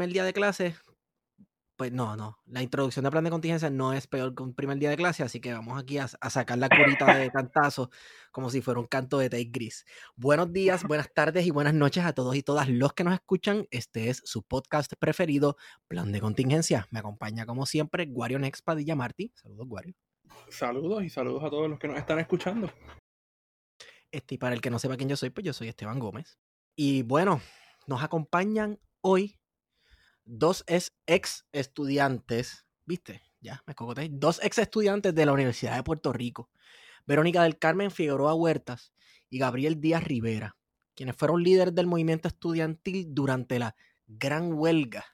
primer día de clase, pues no, no. La introducción de plan de contingencia no es peor que un primer día de clase, así que vamos aquí a, sacar la curita de cantazo como si fuera un canto de Take Gris. Buenos días, buenas tardes y buenas noches a todos y todas los que nos escuchan. Este es su podcast preferido, Plan de Contingencia. Me acompaña como siempre Guario Next Padilla Martí. Saludos, Guario. Saludos y saludos a todos los que nos están escuchando. Este, y para el que no sepa quién yo soy, pues yo soy Esteban Gómez. Y bueno, nos acompañan hoy dos ex estudiantes, ¿viste? Ya, me cocoté. Dos ex estudiantes de la Universidad de Puerto Rico, Verónica del Carmen Figueroa Huertas y Gabriel Díaz Rivera, quienes fueron líderes del movimiento estudiantil durante la gran huelga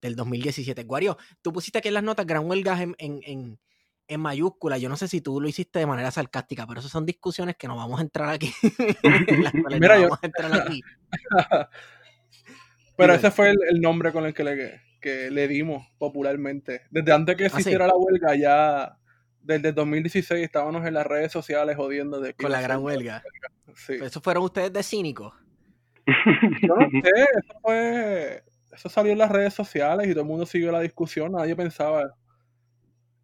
del 2017. Guario, tú pusiste aquí en las notas gran huelga en, en, en, mayúscula. Yo no sé si tú lo hiciste de manera sarcástica, pero esas son discusiones que no vamos a entrar aquí. Mira, vamos a entrar aquí. Pero ese fue el, nombre con el que le, que le dimos popularmente. Desde antes que ah, existiera la huelga, ya desde 2016 estábamos en las redes sociales jodiendo de Con la gran huelga. Sí. ¿Eso fueron ustedes de cínicos? Yo no sé, eso fue... Eso salió en las redes sociales y todo el mundo siguió la discusión. Nadie pensaba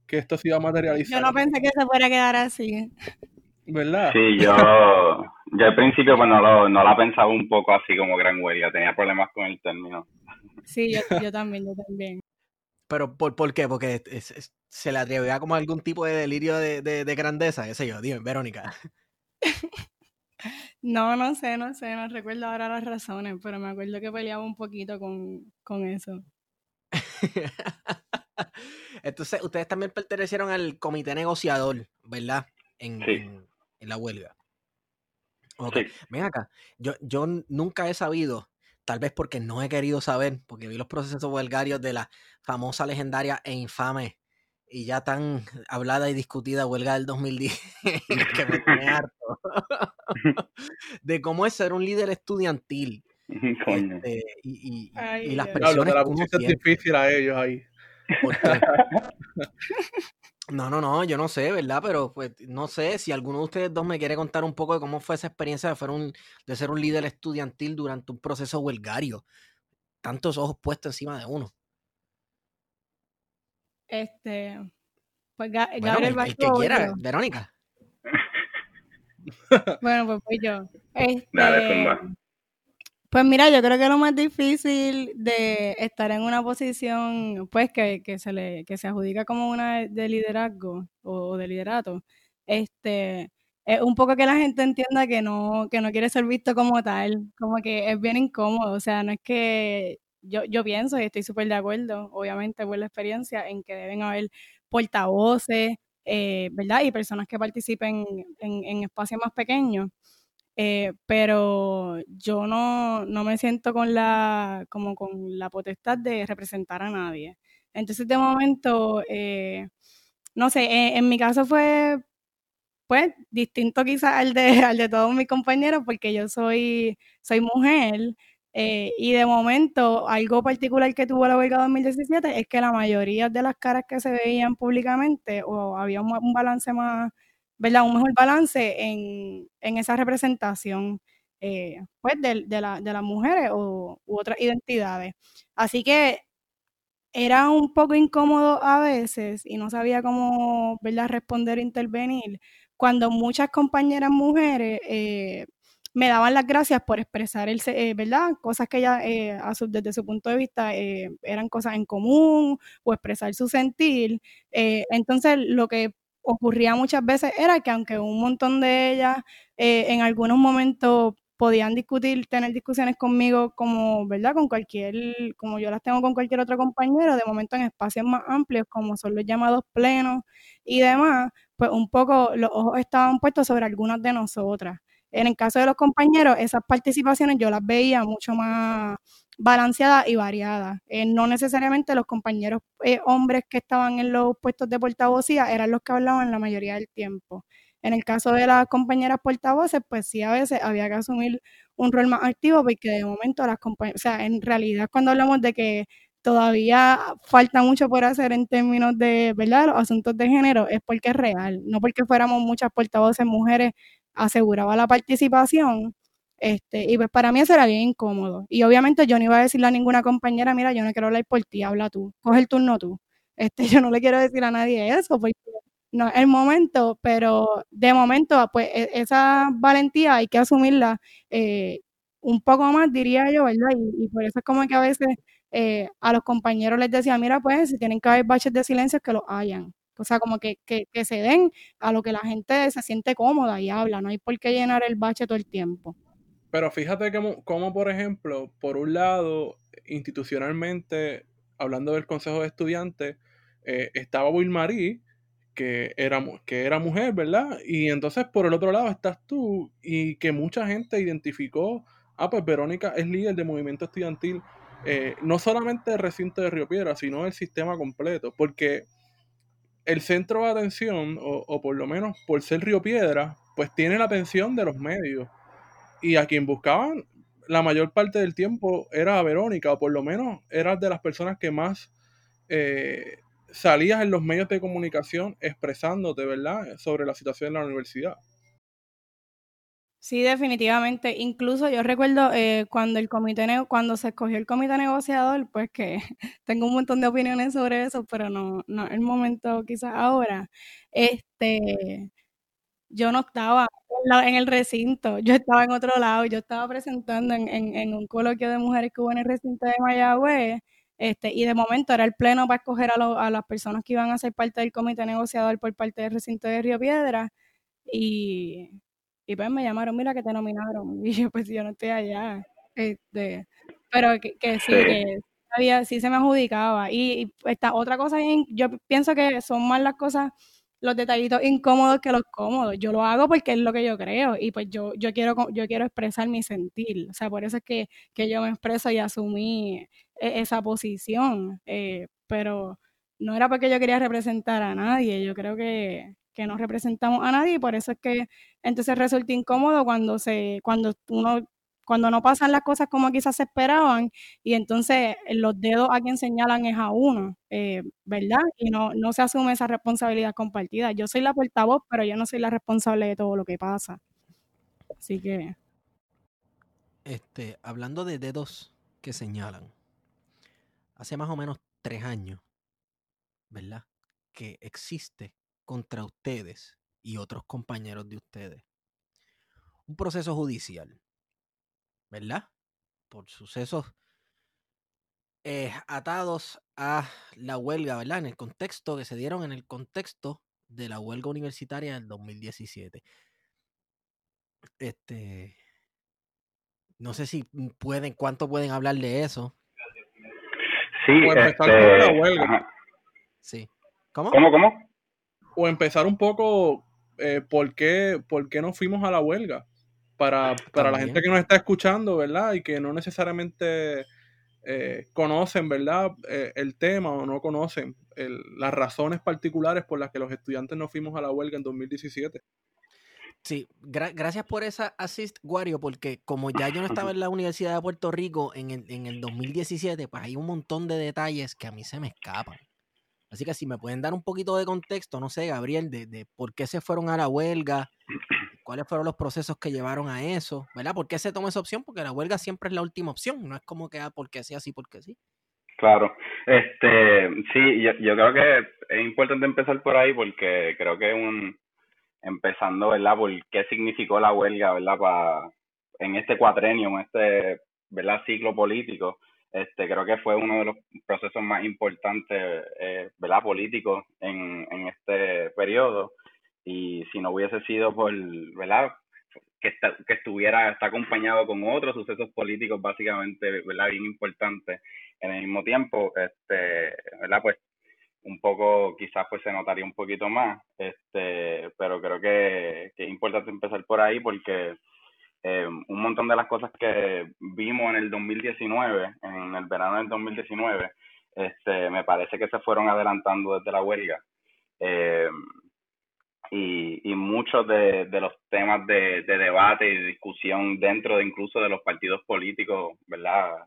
que esto se iba a materializar. Yo no pensé que se fuera a quedar así. ¿Verdad? Sí, yo, yo al principio pues no, lo, no la pensaba un poco así como gran huelga, tenía problemas con el término. Sí, yo, yo también, yo también. ¿Pero por, por qué? Porque se le atrevía como algún tipo de delirio de, de, grandeza, qué sé yo, dime, Verónica. No, no sé, no sé, no recuerdo ahora las razones, pero me acuerdo que peleaba un poquito con, con eso. Entonces, ustedes también pertenecieron al comité negociador, ¿verdad? En, en la huelga. Ok, ven acá. Yo, yo nunca he sabido, tal vez porque no he querido saber, porque vi los procesos huelgarios de la famosa, legendaria e infame y ya tan hablada y discutida huelga del 2010, que me tiene harto, de cómo es ser un líder estudiantil. Este, y, y, las presiones. es difícil a ellos ahí. No, no, no, yo no sé, ¿verdad? Pero pues no sé si alguno de ustedes dos me quiere contar un poco de cómo fue esa experiencia de, un, de ser un líder estudiantil durante un proceso huelgario. Tantos ojos puestos encima de uno. Este, pues Gabriel el, que quiera, Verónica. bueno, pues fui yo. Este, pues mira, yo creo que lo más difícil de estar en una posición, pues que, que se le, que se adjudica como una de liderazgo o de liderato, este, es un poco que la gente entienda que no, que no quiere ser visto como tal, como que es bien incómodo, o sea, no es que yo, yo pienso y estoy súper de acuerdo, obviamente por la experiencia, en que deben haber portavoces, eh, ¿verdad? Y personas que participen en, en espacios más pequeños. Eh, pero yo no, no me siento con la, como con la potestad de representar a nadie. Entonces, de momento, eh, no sé, e, en, mi caso fue, pues, distinto quizás al de, al de todos mis compañeros, porque yo soy, soy mujer, eh, y de momento, algo particular que tuvo la huelga 2017 es que la mayoría de las caras que se veían públicamente, o había un balance más ¿verdad? Un mejor balance en, esa representación eh, pues de, de, la, de, las mujeres o, u otras identidades. Así que era un poco incómodo a veces y no sabía cómo ¿verdad? responder o intervenir cuando muchas compañeras mujeres eh, me daban las gracias por expresar el, eh, ¿verdad? Cosas que ella, desde su punto de vista, eran cosas en común o expresar su sentir. entonces, lo que ocurría muchas veces era que aunque un montón de ellas eh, en algunos momentos podían discutir, tener discusiones conmigo como, ¿verdad? Con cualquier, como yo las tengo con cualquier otro compañero, de momento en espacios más amplios, como son los llamados plenos y demás, pues un poco los ojos estaban puestos sobre algunas de nosotras. En el caso de los compañeros, esas participaciones yo las veía mucho más balanceadas y variadas. Eh, no necesariamente los compañeros eh, hombres que estaban en los puestos de portavocía eran los que hablaban la mayoría del tiempo. En el caso de las compañeras portavoces, pues sí, a veces había que asumir un rol más activo porque de momento las compañeras, o sea, en realidad cuando hablamos de que todavía falta mucho por hacer en términos de, ¿verdad?, los asuntos de género, es porque es real, no porque fuéramos muchas portavoces mujeres aseguraba la participación, Este, y pues para mí eso era bien incómodo. Y obviamente yo no iba a decirle a ninguna compañera, mira, yo no quiero hablar por ti, habla tú, coge el turno tú. Este, yo no le quiero decir a nadie eso, porque no es el momento, pero de momento, pues e, esa valentía hay que asumirla eh, un poco más, diría yo, ¿verdad? Y, por eso es como que a veces eh, a los compañeros les decía, mira, pues si tienen que haber baches de silencio, que lo hayan. O sea, como que, que, que se den a lo que la gente se siente cómoda y habla, no hay por qué llenar el bache todo el tiempo. Pero fíjate cómo, por ejemplo, por un lado, institucionalmente, hablando del Consejo de Estudiantes, eh, estaba Will Marie, que era, que era mujer, ¿verdad? Y entonces por el otro lado estás tú y que mucha gente identificó, ah, pues Verónica es líder de movimiento estudiantil, eh, no solamente del recinto de Río Piedra, sino del sistema completo, porque el centro de atención, o, o por lo menos por ser Río Piedra, pues tiene la atención de los medios. Y a quien buscaban la mayor parte del tiempo era a Verónica, o por lo menos era de las personas que más eh, salías en los medios de comunicación expresándote, ¿verdad?, sobre la situación en la universidad. Sí, definitivamente. Incluso yo recuerdo eh, cuando el comité cuando se escogió el comité negociador, pues que tengo un montón de opiniones sobre eso, pero no, no el momento quizás ahora. Este, yo no estaba en el recinto, yo estaba en otro lado, yo estaba presentando en, en un coloquio de mujeres que hubo en el recinto de Mayagüez este, y de momento era el pleno para escoger a, las personas que iban a ser parte del comité negociador por parte del recinto de Río Piedra. Y, y pues me llamaron, mira que te nominaron. Y yo, pues yo no estoy allá. Este, pero que, sí, que había, sí se me adjudicaba. Y, esta otra cosa, yo pienso que son más las cosas los detallitos incómodos que los cómodos. Yo lo hago porque es lo que yo creo y pues yo, yo, quiero, yo quiero expresar mi sentir. O sea, por eso es que, que yo me expreso y asumí e, esa posición. Eh, pero no era porque yo quería representar a nadie. Yo creo que, que no representamos a nadie y por eso es que entonces resulta incómodo cuando se cuando uno cuando no pasan las cosas como quizás se esperaban y entonces los dedos a quien señalan es a uno, eh, ¿verdad? Y no, no se asume esa responsabilidad compartida. Yo soy la portavoz, pero yo no soy la responsable de todo lo que pasa. Así que... Este, hablando de dedos que señalan, hace más o menos tres años, ¿verdad? Que existe contra ustedes y otros compañeros de ustedes un proceso judicial ¿verdad? Por sucesos eh, atados a la huelga, ¿verdad? En el contexto que se dieron en el contexto de la huelga universitaria del 2017. Este, no sé si pueden, cuánto pueden hablar de eso. Sí, o empezar este, la huelga. Sí. ¿Cómo? ¿Cómo, cómo? O empezar un poco eh, por, qué, por qué no fuimos a la huelga para, para la gente que nos está escuchando, ¿verdad? Y que no necesariamente eh, conocen, ¿verdad? Eh, el tema o no conocen las razones particulares por las que los estudiantes no fuimos a la huelga en 2017. Sí, gracias por esa assist, Wario, porque como ya yo no estaba en la Universidad de Puerto Rico en el, en el 2017, pues hay un montón de detalles que a mí se me escapan. Así que si me pueden dar un poquito de contexto, no sé, Gabriel, de, de por qué se fueron a la huelga, cuáles fueron los procesos que llevaron a eso, ¿verdad? ¿Por qué se toma esa opción? Porque la huelga siempre es la última opción, no es como que ah, porque sea así, porque sí. Claro, este, sí, yo, yo creo que es importante empezar por ahí porque creo que un, empezando, ¿verdad? Por qué significó la huelga, ¿verdad? Para, en este cuatrenio, en este, ¿verdad? Ciclo político, este, creo que fue uno de los procesos más importantes, eh, ¿verdad? Políticos en, en este periodo y si no hubiese sido por, ¿verdad? Que, que estuviera, está acompañado con otros sucesos políticos básicamente, ¿verdad? Bien importantes en el mismo tiempo, este, ¿verdad? Pues un poco, quizás pues se notaría un poquito más, este, pero creo que, que es importante empezar por ahí porque eh, un montón de las cosas que vimos en el 2019, en el verano del 2019, este, me parece que se fueron adelantando desde la huelga. Eh, y, y muchos de, de los temas de, de, debate y discusión dentro de incluso de los partidos políticos, ¿verdad?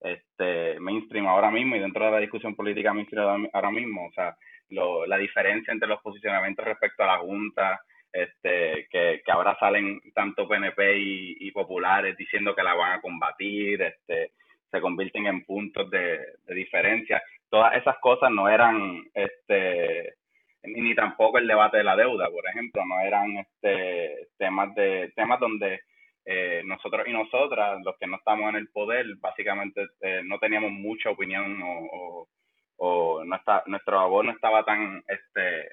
Este, mainstream ahora mismo y dentro de la discusión política mainstream ahora mismo, o sea, lo, la diferencia entre los posicionamientos respecto a la Junta, este, que, que ahora salen tanto PNP y, populares diciendo que la van a combatir, este, se convierten en puntos de, de diferencia. Todas esas cosas no eran, este, ni tampoco el debate de la deuda, por ejemplo, no eran este, temas de temas donde eh, nosotros y nosotras, los que no estamos en el poder, básicamente eh, no teníamos mucha opinión o, o, no está, nuestro voz no estaba tan este,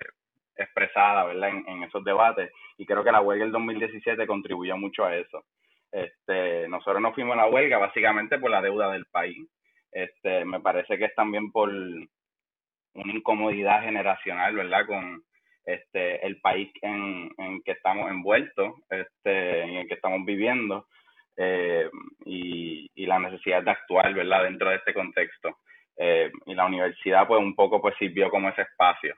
expresada ¿verdad? En, esos debates y creo que la huelga del 2017 contribuyó mucho a eso. Este, nosotros no fuimos a la huelga básicamente por la deuda del país. Este, me parece que es también por una incomodidad generacional, ¿verdad? Con este, el país en, en que estamos envueltos, este, en el que estamos viviendo eh, y, y, la necesidad de actuar, ¿verdad? Dentro de este contexto. Eh, y la universidad, pues, un poco, pues, sirvió como ese espacio.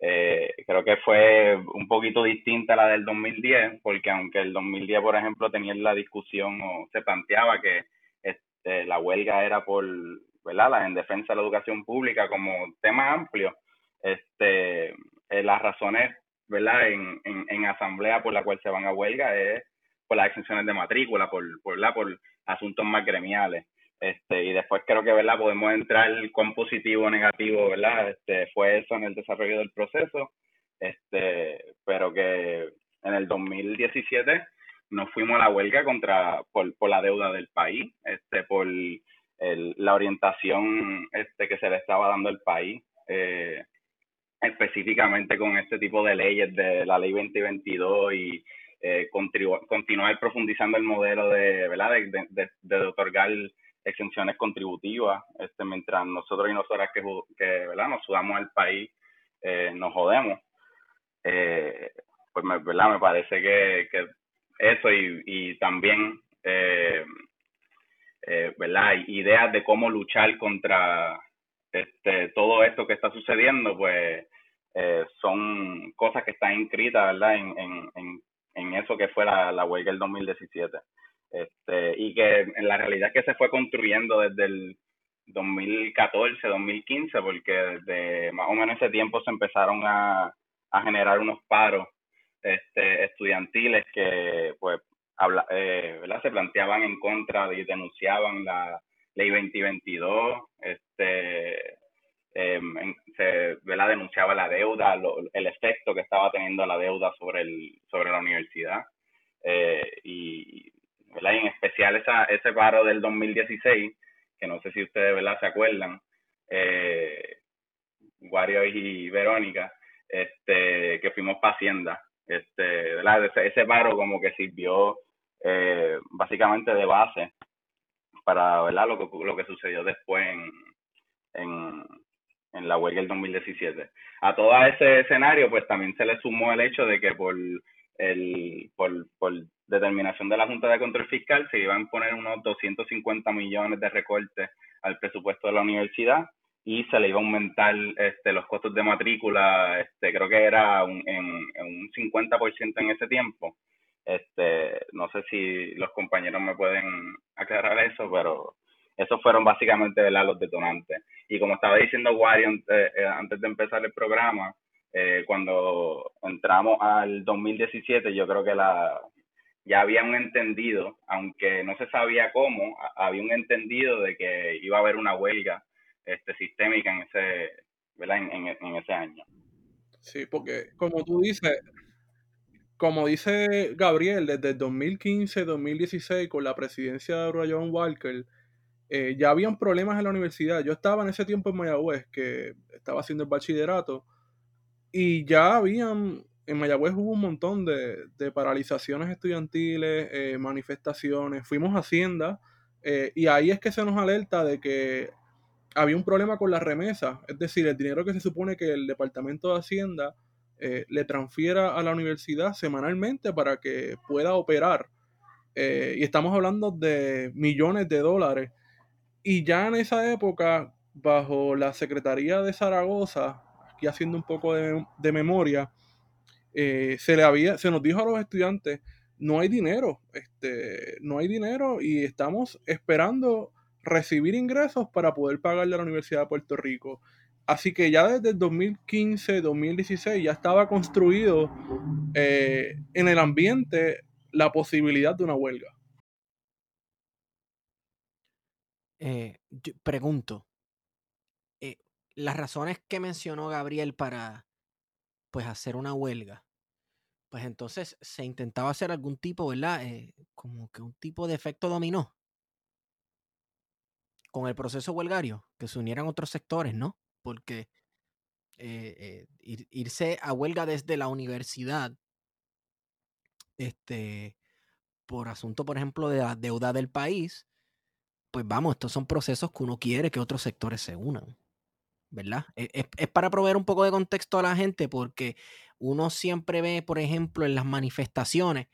Eh, creo que fue un poquito distinta a la del 2010, porque aunque el 2010, por ejemplo, tenía la discusión o se planteaba que este, la huelga era por, ¿verdad? en defensa de la educación pública como tema amplio, este, eh, las razones, ¿verdad? En, en, en, asamblea por la cual se van a huelga es por las exenciones de matrícula, por, por, por asuntos más gremiales. Este, y después creo que ¿verdad? podemos entrar con positivo o negativo, ¿verdad? Este, fue eso en el desarrollo del proceso, este, pero que en el 2017 nos fuimos a la huelga contra por, por la deuda del país, este, por el, la orientación este, que se le estaba dando al país, eh, específicamente con este tipo de leyes de la ley 2022 y eh, continuar profundizando el modelo de, ¿verdad? de, de, otorgar exenciones contributivas, este, mientras nosotros y nosotras que, que ¿verdad? nos sudamos al país, eh, nos jodemos. Eh, pues me, ¿verdad? me parece que, que eso y, y también eh, ¿verdad? ideas de cómo luchar contra este, todo esto que está sucediendo, pues eh, son cosas que están inscritas ¿verdad? En, en, en, en eso que fue la, la huelga del 2017. Este, y que en la realidad que se fue construyendo desde el 2014, 2015, porque desde más o menos ese tiempo se empezaron a, a generar unos paros este, estudiantiles que pues eh, se planteaban en contra y denunciaban la ley 2022, este, eh, se denunciaba la deuda, el efecto que estaba teniendo la deuda sobre, el, sobre la universidad. Eh, y en especial esa, ese paro del 2016, que no sé si ustedes se acuerdan, eh, Wario y Verónica, este, que fuimos para Hacienda. Este, ¿verdad? Ese, paro como que sirvió eh, básicamente de base para ¿verdad? Lo, que, lo que sucedió después en, en, en la huelga del 2017. A todo ese escenario, pues también se le sumó el hecho de que por el por, por determinación de la Junta de Control Fiscal se iban a poner unos 250 millones de recortes al presupuesto de la universidad y se le iba a aumentar este, los costos de matrícula, este, creo que era un, en, un 50% en ese tiempo. Este, no sé si los compañeros me pueden aclarar eso, pero esos fueron básicamente ¿verdad? los detonantes. Y como estaba diciendo Wario eh, antes de empezar el programa, eh, cuando entramos al 2017, yo creo que la ya había un entendido, aunque no se sabía cómo, había un entendido de que iba a haber una huelga este, sistémica en ese, ¿verdad? En, en, ese año. Sí, porque como tú dices, como dice Gabriel, desde el 2015-2016, con la presidencia de Ryan Walker, eh, ya habían problemas en la universidad. Yo estaba en ese tiempo en Mayagüez, que estaba haciendo el bachillerato, y ya habían, en Mayagüez hubo un montón de, de paralizaciones estudiantiles, eh, manifestaciones, fuimos a Hacienda, eh, y ahí es que se nos alerta de que había un problema con la remesa, es decir, el dinero que se supone que el Departamento de Hacienda eh, le transfiera a la universidad semanalmente para que pueda operar. y estamos hablando de millones de dólares. Y ya en esa época, bajo la Secretaría de Zaragoza, aquí haciendo un poco de, de memoria, eh, se, le había, se nos dijo a los estudiantes, no hay dinero, este, no hay dinero y estamos esperando recibir ingresos para poder pagarle a la Universidad de Puerto Rico. Así que ya desde el 2015, 2016 ya estaba construido eh, en el ambiente la posibilidad de una huelga. Eh, pregunto, eh, las razones que mencionó Gabriel para pues hacer una huelga, pues entonces se intentaba hacer algún tipo, ¿verdad? como que un tipo de efecto dominó con el proceso huelgario, que se unieran otros sectores, ¿no? Porque eh, eh, irse a huelga desde la universidad, este, por asunto, por ejemplo, de la deuda del país, pues vamos, estos son procesos que uno quiere que otros sectores se unan, ¿verdad? E, es, es, para proveer un poco de contexto a la gente porque uno siempre ve, por ejemplo, en las manifestaciones,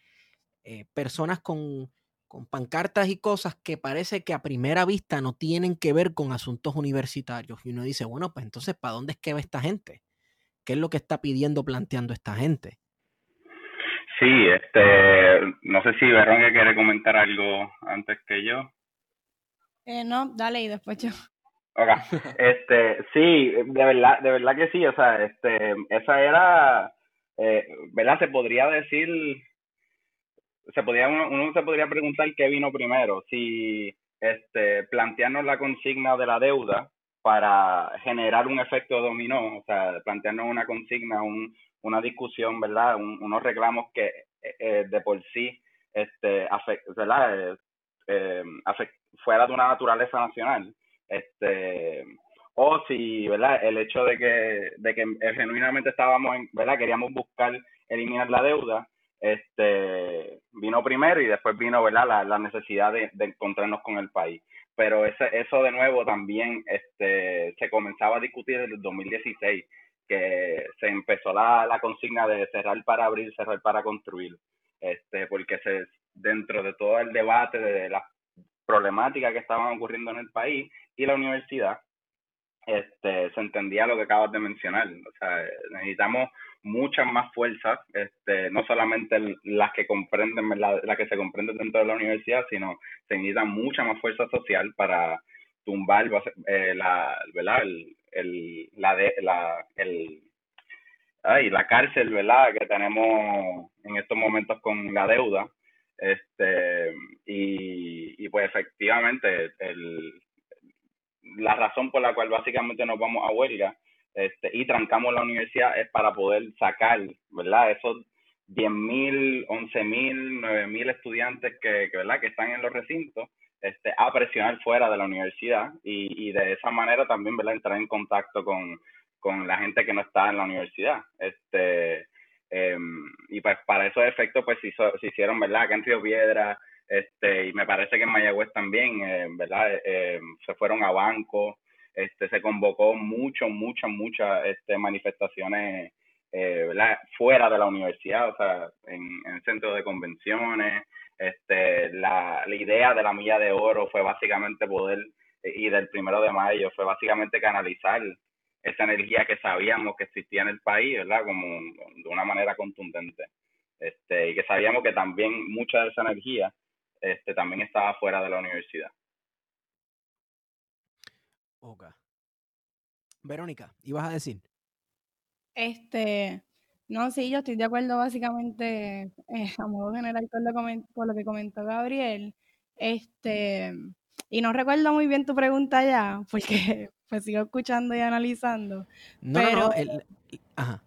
eh, personas con con pancartas y cosas que parece que a primera vista no tienen que ver con asuntos universitarios. Y uno dice, bueno, pues entonces, ¿para dónde es que va esta gente? ¿Qué es lo que está pidiendo, planteando esta gente? Sí, este, no sé si Verónica quiere comentar algo antes que yo. Eh, no, dale y después yo. Okay. Este, sí, de verdad, de verdad que sí, o sea, este, esa era, eh, ¿verdad? Se podría decir se podría uno, se podría preguntar qué vino primero, si este plantearnos la consigna de la deuda para generar un efecto dominó, o sea, plantearnos una consigna, un, una discusión, ¿verdad? unos reclamos que eh, eh, de por sí este ¿verdad? Eh, fuera de una naturaleza nacional. Este o si, ¿verdad? El hecho de que de que genuinamente estábamos en, ¿verdad? Queríamos buscar eliminar la deuda este vino primero y después vino ¿verdad? La, la necesidad de, encontrarnos con el país. Pero ese, eso de nuevo también este, se comenzaba a discutir desde el 2016, que se empezó la, la consigna de cerrar para abrir, cerrar para construir, este, porque se, dentro de todo el debate de las problemáticas que estaban ocurriendo en el país y la universidad, este, se entendía lo que acabas de mencionar. O sea, necesitamos muchas más fuerzas, este, no solamente las que comprenden, las que se comprenden dentro de la universidad, sino se necesita mucha más fuerza social para tumbar eh, la, ¿verdad? El, la, de, la, el, ay, la cárcel, ¿verdad? Que tenemos en estos momentos con la deuda. Este, y, y pues efectivamente, el, la razón por la cual básicamente nos vamos a huelga este, y trancamos la universidad es para poder sacar, ¿verdad? Esos 10.000, 11.000, 9.000 estudiantes que, que, ¿verdad? que están en los recintos este, a presionar fuera de la universidad y, y de esa manera también ¿verdad? entrar en contacto con, con la gente que no está en la universidad. Este, em, y pues para esos efectos pues se, se hicieron, ¿verdad? Acá en Río Piedra, este, y me parece que en Mayagüez también, eh, ¿verdad? Eh, se fueron a bancos, este, se convocó mucho, muchas, muchas este, manifestaciones eh, fuera de la universidad, o sea, en, en centros de convenciones. Este, la, la idea de la milla de oro fue básicamente poder, y del primero de mayo, fue básicamente canalizar esa energía que sabíamos que existía en el país, ¿verdad? Como de una manera contundente. Este, y que sabíamos que también mucha de esa energía este, también estaba fuera de la universidad. Ok. Verónica, ¿ibas a decir? Este, no, sí, yo estoy de acuerdo básicamente eh, a modo general con lo, con lo que comentó Gabriel. Este, y no recuerdo muy bien tu pregunta ya, porque pues sigo escuchando y analizando. No, pero, no, el, ajá.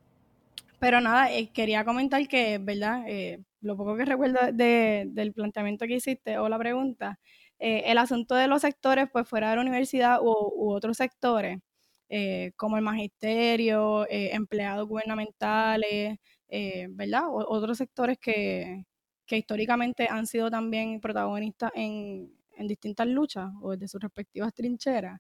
Pero nada, eh, quería comentar que, ¿verdad? Eh, lo poco que recuerdo de, del planteamiento que hiciste o la pregunta, eh, el asunto de los sectores, pues fuera de la universidad u, otros sectores, eh, como el magisterio, eh, empleados gubernamentales, ¿verdad? O, otros sectores que, que, históricamente han sido también protagonistas en, en, distintas luchas o desde sus respectivas trincheras.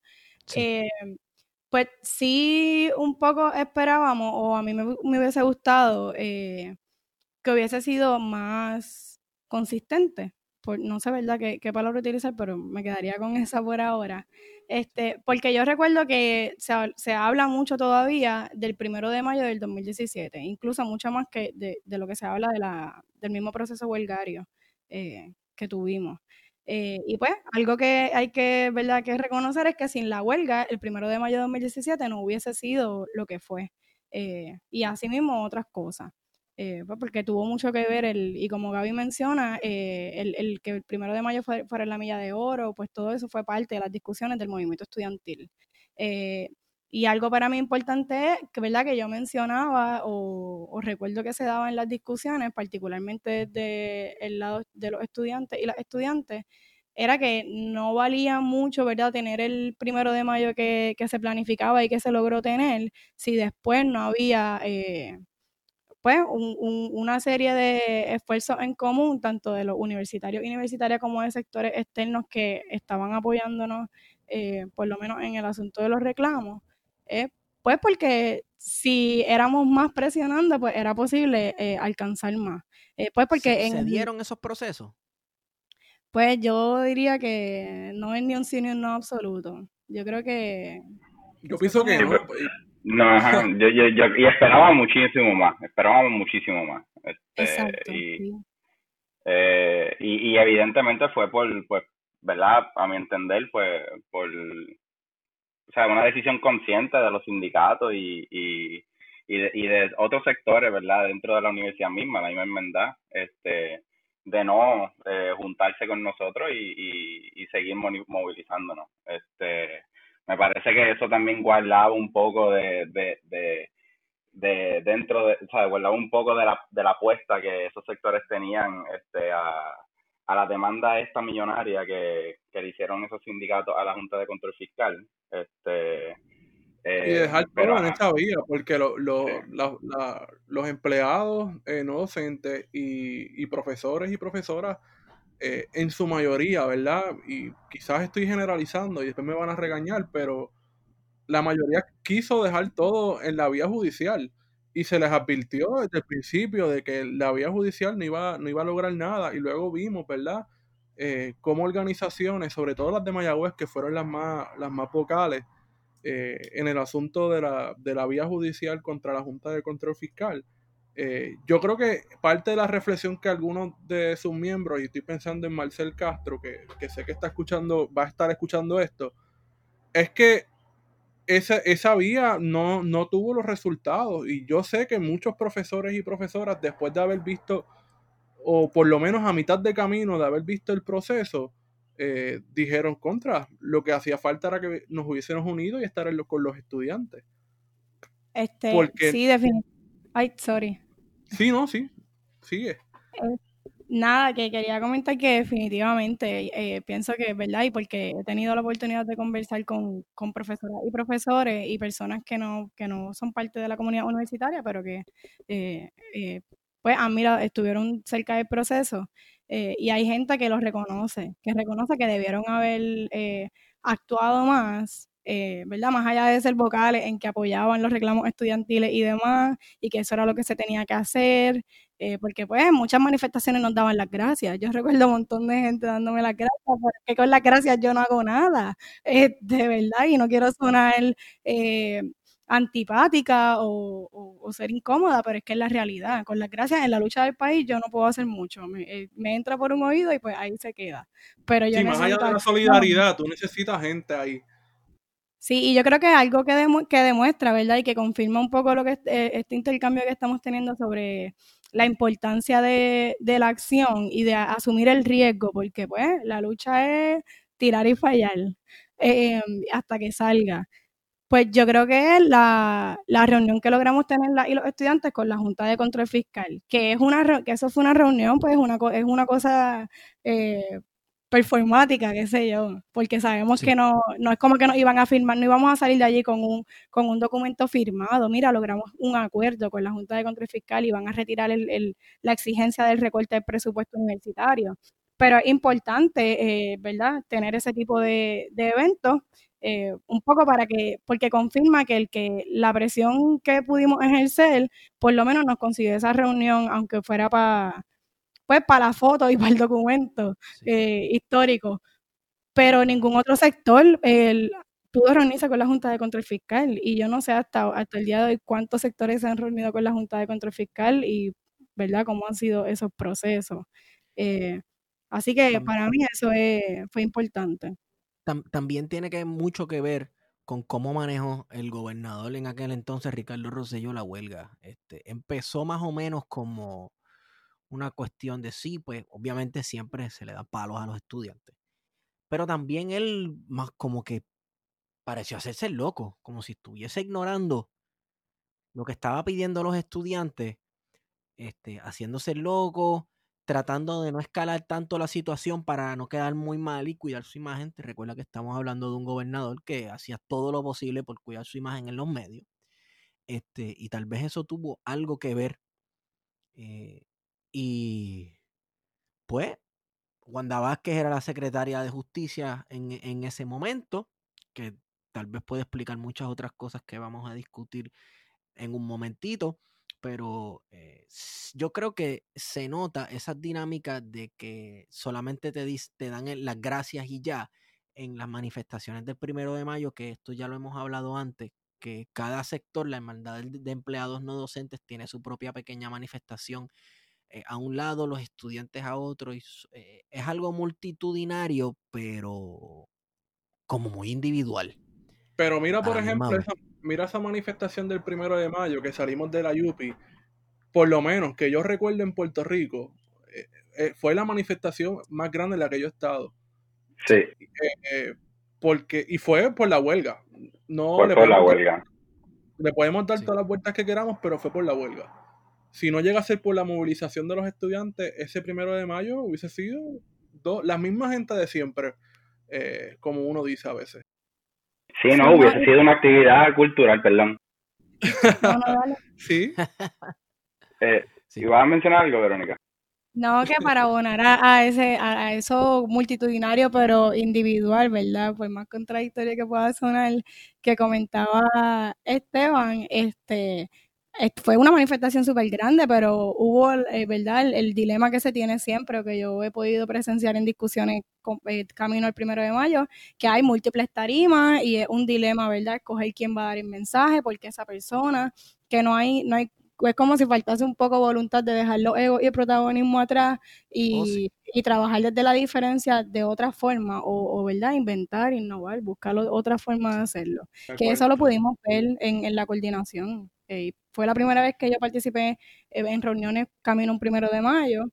pues sí, un poco esperábamos, o a mí me, me hubiese gustado que hubiese sido más consistente. Por, no sé, ¿verdad?, qué, qué palabra utilizar, pero me quedaría con esa por ahora. Este, porque yo recuerdo que se, se habla mucho todavía del primero de mayo del 2017, incluso mucho más que de, de lo que se habla de la, del mismo proceso huelgario eh, que tuvimos. Eh, y pues, algo que hay que, ¿verdad? que reconocer es que sin la huelga, el primero de mayo de 2017 no hubiese sido lo que fue. Eh, y asimismo otras cosas. Eh, pues porque tuvo mucho que ver, el, y como Gaby menciona, el, el, que el primero de mayo fuera, fuera la milla de oro, pues todo eso fue parte de las discusiones del movimiento estudiantil. Y algo para mí importante, que verdad que yo mencionaba o, recuerdo que se daba en las discusiones, particularmente desde el lado de los estudiantes y las estudiantes, era que no valía mucho, ¿verdad?, tener el primero de mayo que, se planificaba y que se logró tener si después no había, eh, pues, una serie de esfuerzos en común, tanto de los universitarios y universitarias como de sectores externos que estaban apoyándonos, eh, por lo menos en el asunto de los reclamos pues porque si éramos más presionando, pues era posible eh, alcanzar más. Eh, pues porque ¿Se, dieron esos procesos? Pues yo diría que no es ni un sí ni un no absoluto. Yo creo que... Yo pienso que no. No, yo, yo, yo, y esperaba muchísimo más, esperábamos muchísimo más. Este, Exacto. Y, eh, y, y, evidentemente fue por, pues, ¿verdad? A mi entender, pues, por o sea, una decisión consciente de los sindicatos y, y, y, de, y de otros sectores, ¿verdad? Dentro de la universidad misma, la misma enmendad, este, de no eh, juntarse con nosotros y, y, seguir movilizándonos. Este, me parece que eso también guardaba un poco de, de, de, de dentro de, o sea, guardaba un poco de la, de la apuesta que esos sectores tenían este, a, a la demanda esta millonaria que, que le hicieron esos sindicatos a la Junta de Control Fiscal. Este, y dejar eh, todo en esta vía, porque lo, lo, la, los empleados eh, no docentes y, y, profesores y profesoras, eh, en su mayoría, ¿verdad? Y quizás estoy generalizando y después me van a regañar, pero la mayoría quiso dejar todo en la vía judicial y se les advirtió desde el principio de que la vía judicial no iba, no iba a lograr nada y luego vimos, ¿verdad? Eh, como organizaciones, sobre todo las de Mayagüez, que fueron las más, las más vocales eh, en el asunto de la, de la vía judicial contra la Junta de Control Fiscal, eh, yo creo que parte de la reflexión que algunos de sus miembros, y estoy pensando en Marcel Castro, que, que sé que está escuchando, va a estar escuchando esto, es que esa, esa vía no, no tuvo los resultados. Y yo sé que muchos profesores y profesoras, después de haber visto, o por lo menos a mitad de camino de haber visto el proceso, eh, dijeron contra. Lo que hacía falta era que nos hubiésemos unido y estar con los estudiantes. Este, sí, definitivamente. Ay, sorry. Sí, no, sí. Sigue. Eh, Nada, que quería comentar que definitivamente eh, pienso que es verdad y porque he tenido la oportunidad de conversar con, con, profesoras y profesores y personas que no, que no son parte de la comunidad universitaria, pero que eh, eh, pues han mirado, estuvieron cerca del proceso y hay gente que los reconoce, que reconoce que debieron haber actuado más ¿verdad? Más allá de ser vocales en que apoyaban los reclamos estudiantiles y demás, y que eso era lo que se tenía que hacer, eh, porque pues muchas manifestaciones nos daban las gracias. Yo recuerdo un montón de gente dándome las gracias, porque con las gracias yo no hago nada, eh, de verdad, y no quiero sonar eh, antipática o, ser incómoda, pero es que es la realidad. Con las gracias en la lucha del país yo no puedo hacer mucho. Me, entra por un oído y pues ahí se queda. Pero yo sí, más allá de la solidaridad, tú necesitas gente ahí. Sí, y yo creo que es algo que, que demuestra, ¿verdad? Y que confirma un poco lo que este intercambio que estamos teniendo sobre la importancia de, la acción y de asumir el riesgo, porque pues la lucha es tirar y fallar em, hasta que salga. Pues yo creo que es la, reunión que logramos tener la, y los estudiantes con la Junta de Control Fiscal, que es una que eso fue una reunión, pues una, es una cosa eh, performática, qué sé yo, porque sabemos que no, no es como que nos iban a firmar, no íbamos a salir de allí con un, con un documento firmado. Mira, logramos un acuerdo con la Junta de Control Fiscal y van a retirar el, la exigencia del recorte del presupuesto universitario. Pero es importante, eh, ¿verdad?, tener ese tipo de, de eventos, eh, un poco para que, porque confirma que el que la presión que pudimos ejercer, por lo menos nos consiguió esa reunión, aunque fuera para pues para la foto y para el documento eh, histórico. Pero ningún otro sector pudo reunirse con la Junta de Control Fiscal y yo no sé hasta, hasta el día de hoy cuántos sectores se han reunido con la Junta de Control Fiscal y, ¿verdad?, cómo han sido esos procesos. Eh, Así que para mí eso fue importante. también tiene que mucho que ver con cómo manejó el gobernador en aquel entonces, Ricardo Rosselló, la huelga. Este, empezó más o menos como una cuestión de sí, pues obviamente siempre se le da palos a los estudiantes. Pero también él más como que pareció hacerse loco, como si estuviese ignorando lo que estaba pidiendo los estudiantes, este, haciéndose loco, tratando de no escalar tanto la situación para no quedar muy mal y cuidar su imagen. Te recuerda que estamos hablando de un gobernador que hacía todo lo posible por cuidar su imagen en los medios. Este, y tal vez eso tuvo algo que ver. Eh, y pues, Wanda Vázquez era la secretaria de justicia en, en ese momento, que tal vez puede explicar muchas otras cosas que vamos a discutir en un momentito pero eh, yo creo que se nota esa dinámica de que solamente te, te dan las gracias y ya en las manifestaciones del primero de mayo, que esto ya lo hemos hablado antes, que cada sector, la hermandad de empleados no docentes, tiene su propia pequeña manifestación eh, a un lado, los estudiantes a otro, y eh, es algo multitudinario, pero como muy individual. Pero mira, por ejemplo, esa, mira esa manifestación del primero de mayo que salimos de la Yupi, por lo menos que yo recuerdo en Puerto Rico, eh, fue la manifestación más grande en la que yo he estado. Sí. Porque, y fue por la huelga. No por, la huelga. le podemos dar todas las vueltas que queramos, pero fue por la huelga. Si no llega a ser por la movilización de los estudiantes, ese primero de mayo hubiese sido las mismas gente de siempre, como uno dice a veces. Sí, no, hubiese sido una actividad cultural, perdón. sí. Eh, ¿Ibas a mencionar algo, Verónica? No, que para abonar a, ese, a, eso multitudinario, pero individual, ¿verdad? Por más contradictorio que pueda sonar, que comentaba Esteban, este, fue una manifestación súper grande, pero hubo, eh, ¿verdad? El, dilema que se tiene siempre, que yo he podido presenciar en discusiones con, eh, camino al primero de mayo, que hay múltiples tarimas y es un dilema, ¿verdad? Escoger quién va a dar el mensaje, porque esa persona, que no hay, no hay es como si faltase un poco voluntad de dejar los egos y el protagonismo atrás y, oh, trabajar desde la diferencia de otra forma, o, ¿verdad? Inventar, innovar, buscar otra forma de hacerlo. que eso lo pudimos ver en, en la coordinación. Eh, fue la primera vez que yo participé eh, en reuniones camino un primero de mayo.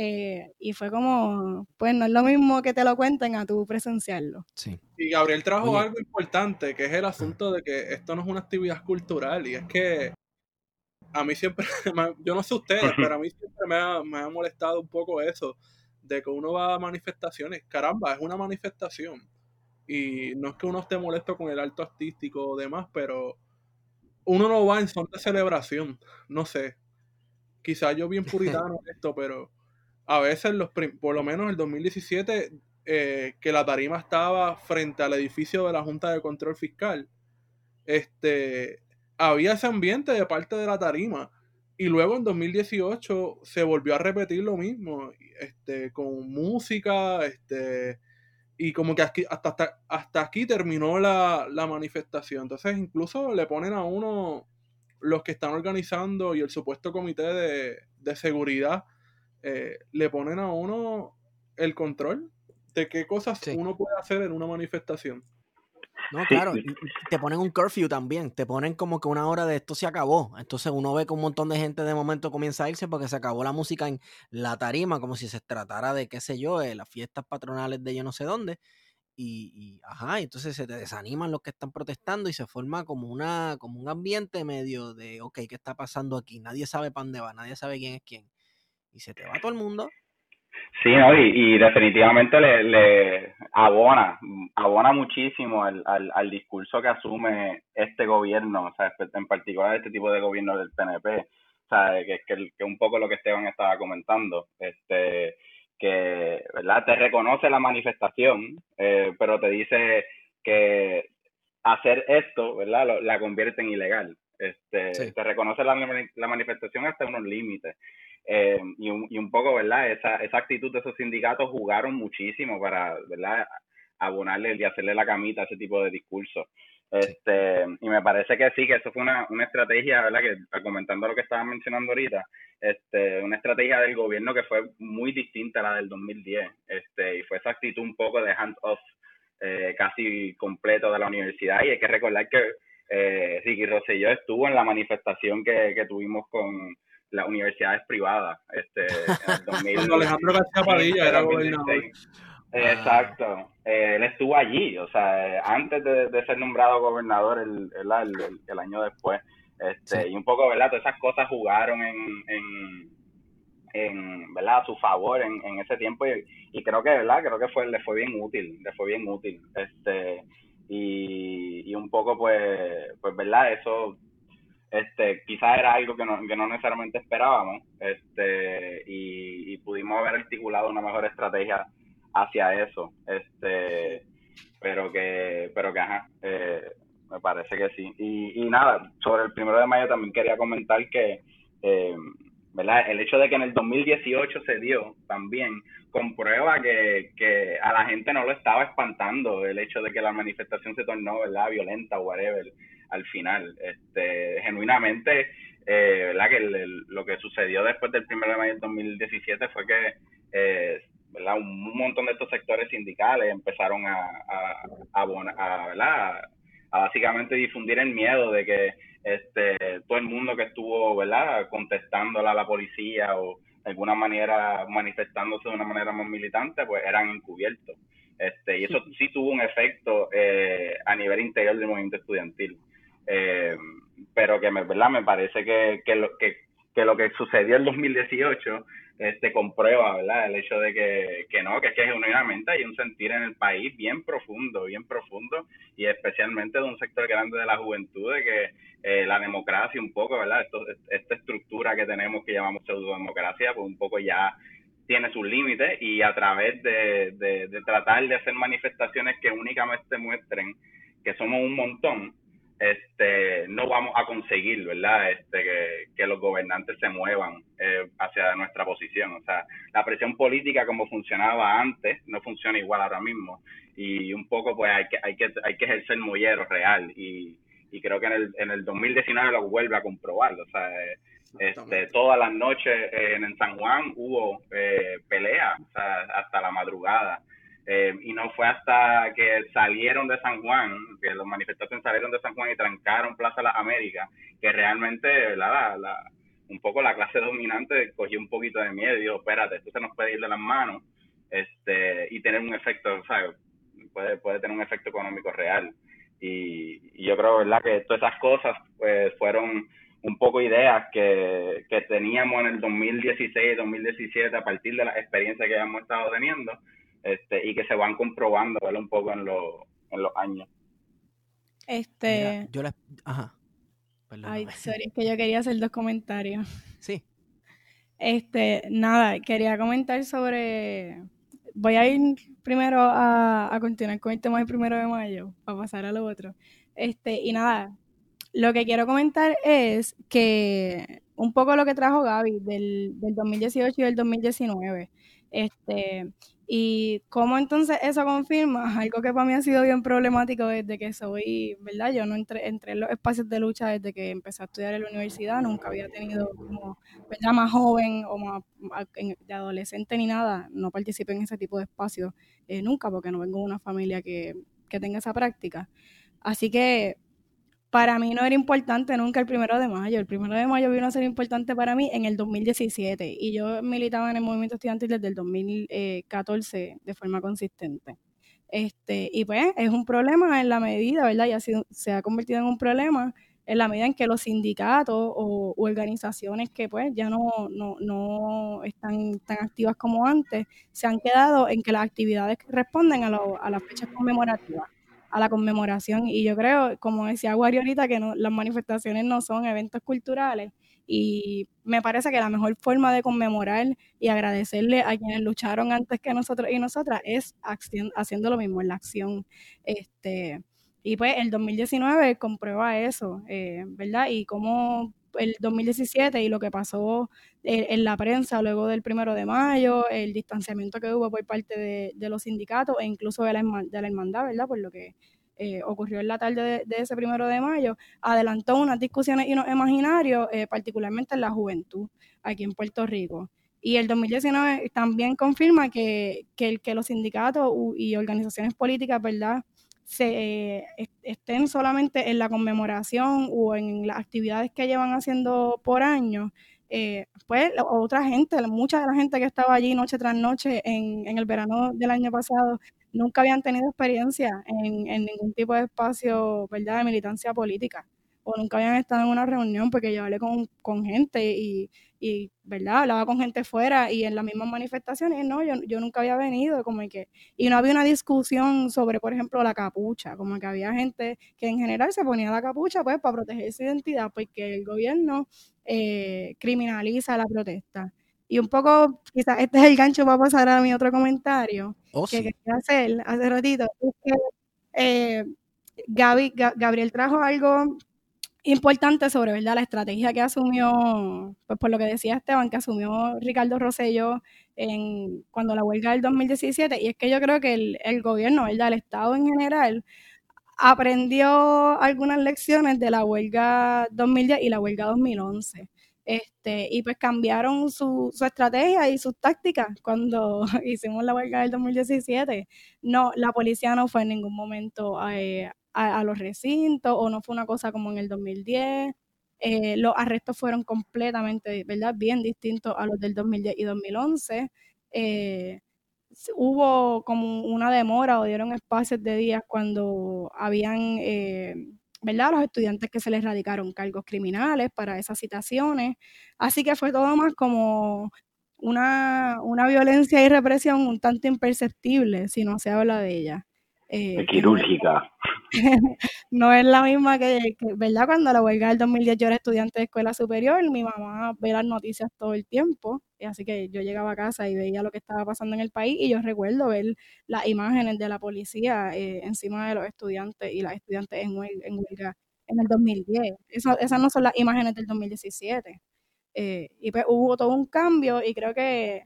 Eh, y fue como, pues no es lo mismo que te lo cuenten a tú presenciarlo. Sí. Y Gabriel trajo algo importante, que es el asunto de que esto no es una actividad cultural, y es que a mí siempre, yo no sé ustedes, pero a mí siempre me ha, me ha molestado un poco eso, de que uno va a manifestaciones, caramba, es una manifestación, y no es que uno esté molesto con el alto artístico o demás, pero uno no va en son de celebración, no sé. Quizás yo bien puritano esto, pero a veces, los por lo menos el 2017, eh, que la tarima estaba frente al edificio de la Junta de Control Fiscal, este, había ese ambiente de parte de la tarima. Y luego en 2018 se volvió a repetir lo mismo, este, con música, este, y como que hasta, hasta, hasta aquí terminó la, manifestación. Entonces incluso le ponen a uno los que están organizando y el supuesto comité de, seguridad, eh, le ponen a uno el control de qué cosas uno puede hacer en una manifestación. No, claro, te ponen un curfew también, te ponen como que una hora de esto se acabó. Entonces uno ve que un montón de gente de momento comienza a irse porque se acabó la música en la tarima, como si se tratara de, qué sé yo, de las fiestas patronales de yo no sé dónde. Y, y, ajá, entonces se te desaniman los que están protestando y se forma como una, como un ambiente medio de, ok, ¿qué está pasando aquí? Nadie sabe para dónde va, nadie sabe quién es quién. Y se te va todo el mundo Sí, ¿no? y, definitivamente le, le abona, abona muchísimo al, al, al, discurso que asume este gobierno, o sea, en particular este tipo de gobierno del PNP, o sea, que, que, que un poco lo que Esteban estaba comentando, este que, ¿verdad? Te reconoce la manifestación, eh, pero te dice que hacer esto, ¿verdad? la convierte en ilegal. Este, Te reconoce la, la manifestación hasta unos límites. Eh, y, un, y un poco, ¿verdad? Esa, esa actitud de esos sindicatos jugaron muchísimo para, ¿verdad? Abonarle y hacerle la camita a ese tipo de discursos. Este, y me parece que sí, que eso fue una, una estrategia, ¿verdad? Que comentando lo que estaban mencionando ahorita, este, una estrategia del gobierno que fue muy distinta a la del 2010, este, y fue esa actitud un poco de hands-off eh, casi completo de la universidad, y hay que recordar que eh, Ricky Rosselló estuvo en la manifestación que, que tuvimos con las universidades privadas, este, en el Alejandro García Padilla era gobernador. Exacto. Eh, él estuvo allí, o sea, antes de, ser nombrado gobernador el, el, año después. Este, Y un poco, ¿verdad? Todas esas cosas jugaron en, en, en ¿verdad? A su favor en, en ese tiempo y, y, creo que, ¿verdad? Creo que fue, le fue bien útil, le fue bien útil. Este, y, y un poco, pues, pues, ¿verdad? Eso este quizás era algo que no, que no necesariamente esperábamos este y, y, pudimos haber articulado una mejor estrategia hacia eso. Este, pero que, pero que ajá, eh, me parece que sí. Y, y nada, sobre el primero de mayo también quería comentar que, eh, ¿verdad? El hecho de que en el 2018 se dio también comprueba que, que a la gente no lo estaba espantando el hecho de que la manifestación se tornó, ¿verdad? Violenta whatever al final. Este, genuinamente, eh, ¿verdad? Que lo que sucedió después del primero de mayo del 2017 fue que eh, un montón de estos sectores sindicales empezaron a, a, a, a, básicamente difundir el miedo de que este todo el mundo que estuvo ¿verdad? contestándole a la policía o de alguna manera manifestándose de una manera más militante, pues eran encubiertos. Este, y eso sí tuvo un efecto eh, a nivel interior del movimiento estudiantil. Eh, pero que me, ¿verdad? me parece que, que, lo, que, que lo que sucedió en 2018 este comprueba, ¿verdad? El hecho de que, que no, que es que genuinamente hay un sentir en el país bien profundo, bien profundo, y especialmente de un sector grande de la juventud, de que eh, la democracia un poco, ¿verdad? Esto, esta estructura que tenemos que llamamos pseudo-democracia, pues un poco ya tiene sus límites y a través de, de, de tratar de hacer manifestaciones que únicamente muestren que somos un montón, este, no vamos a conseguir, ¿verdad? Este, que, los gobernantes se muevan eh, hacia nuestra posición. O sea, la presión política como funcionaba antes no funciona igual ahora mismo. Y un poco, pues, hay que, hay que, hay que ejercer mollero real. Y, y creo que en el, en el 2019 lo vuelve a comprobar. O sea, este, todas las noches en, San Juan hubo eh, peleas, o sea, hasta la madrugada. Eh, y no fue hasta que salieron de San Juan, que los manifestantes salieron de San Juan y trancaron Plaza Las Américas, que realmente la, la, un poco la clase dominante cogió un poquito de miedo y dijo, espérate, esto se nos puede ir de las manos este, y tener un efecto, ¿sabes? Puede, puede tener un efecto económico real. Y, yo creo, ¿verdad?, que todas esas cosas pues, fueron un poco ideas que, que teníamos en el 2016, 2017, a partir de la experiencia que habíamos estado teniendo, este, y que se van comprobando un poco en, en los años. Este. yo Ajá. Ay, sorry, es que yo quería hacer dos comentarios. Sí. Este, nada, quería comentar sobre. Voy a ir primero a, a continuar con el tema del primero de mayo, para pasar a lo otro. Este, y nada, lo que quiero comentar es que un poco lo que trajo Gaby del, del 2018 y del 2019. Este, y cómo entonces eso confirma algo que para mí ha sido bien problemático desde que soy, ¿verdad? Yo no entré, entré en los espacios de lucha desde que empecé a estudiar en la universidad, nunca había tenido como, ¿verdad? Más joven o más de adolescente ni nada, no participé en ese tipo de espacios eh, nunca porque no vengo de una familia que, que tenga esa práctica. Así que para mí no era importante nunca el primero de mayo. El primero de mayo vino a ser importante para mí en el 2017 y yo militaba en el movimiento estudiantil desde el 2014 de forma consistente. Este, y pues es un problema en la medida, ¿verdad? Y ha se ha convertido en un problema en la medida en que los sindicatos o organizaciones que pues ya no, no, no están tan activas como antes, se han quedado en que las actividades responden a, a las fechas conmemorativas a la conmemoración. Y yo creo, como decía Guari ahorita, que no, las manifestaciones no son eventos culturales. Y me parece que la mejor forma de conmemorar y agradecerle a quienes lucharon antes que nosotros y nosotras es haciendo lo mismo en la acción. Este, y pues el 2019 comprueba eso, eh, ¿verdad? Y cómo el 2017 y lo que pasó eh, en, la prensa luego del primero de mayo, el distanciamiento que hubo por parte de, los sindicatos e incluso de la, de la hermandad, ¿verdad? Por lo que eh, ocurrió en la tarde de, ese primero de mayo, adelantó unas discusiones imaginarios, eh, particularmente en la juventud, aquí en Puerto Rico. Y el 2019 también confirma que, que, que los sindicatos y organizaciones políticas, ¿verdad?, se estén solamente en la conmemoración o en las actividades que llevan haciendo por año, eh, pues otra gente, mucha de la gente que estaba allí noche tras noche en, en el verano del año pasado, nunca habían tenido experiencia en, en ningún tipo de espacio, ¿verdad?, de militancia política o nunca habían estado en una reunión porque yo hablé con, con gente y, y, ¿verdad? Hablaba con gente fuera y en las mismas manifestaciones, no, yo, yo nunca había venido, como que, y no había una discusión sobre, por ejemplo, la capucha, como que había gente que en general se ponía la capucha, pues, para proteger su identidad, porque el gobierno eh, criminaliza la protesta. Y un poco, quizás este es el gancho para pasar a mi otro comentario oh, que quería hacer hace ratito, es que eh, Gaby, Gabriel trajo algo importante sobre ¿verdad? la estrategia que asumió, pues por lo que decía Esteban, que asumió Ricardo Rosello en, cuando la huelga del 2017, y es que yo creo que el, el gobierno, ¿verdad? el Estado en general, aprendió algunas lecciones de la huelga 2010 y la huelga 2011. Este, y pues cambiaron su, su estrategia y sus tácticas cuando hicimos la huelga del 2017. No, la policía no fue en ningún momento eh, a, los recintos o no fue una cosa como en el 2010. Eh, los arrestos fueron completamente, ¿verdad? Bien distintos a los del 2010 y 2011. Eh, hubo como una demora o dieron espacios de días cuando habían, eh, ¿verdad? Los estudiantes que se les radicaron cargos criminales para esas citaciones. Así que fue todo más como una, una violencia y represión un tanto imperceptible si no se habla de ella. Eh, quirúrgica. no es la misma que, ¿verdad? Cuando la huelga del 2010 yo era estudiante de escuela superior, mi mamá ve las noticias todo el tiempo, y así que yo llegaba a casa y veía lo que estaba pasando en el país, y yo recuerdo ver las imágenes de la policía eh, encima de los estudiantes y las estudiantes en, huelga en, el 2010. Eso, esas no son las imágenes del 2017. Eh, y pues hubo todo un cambio, y creo que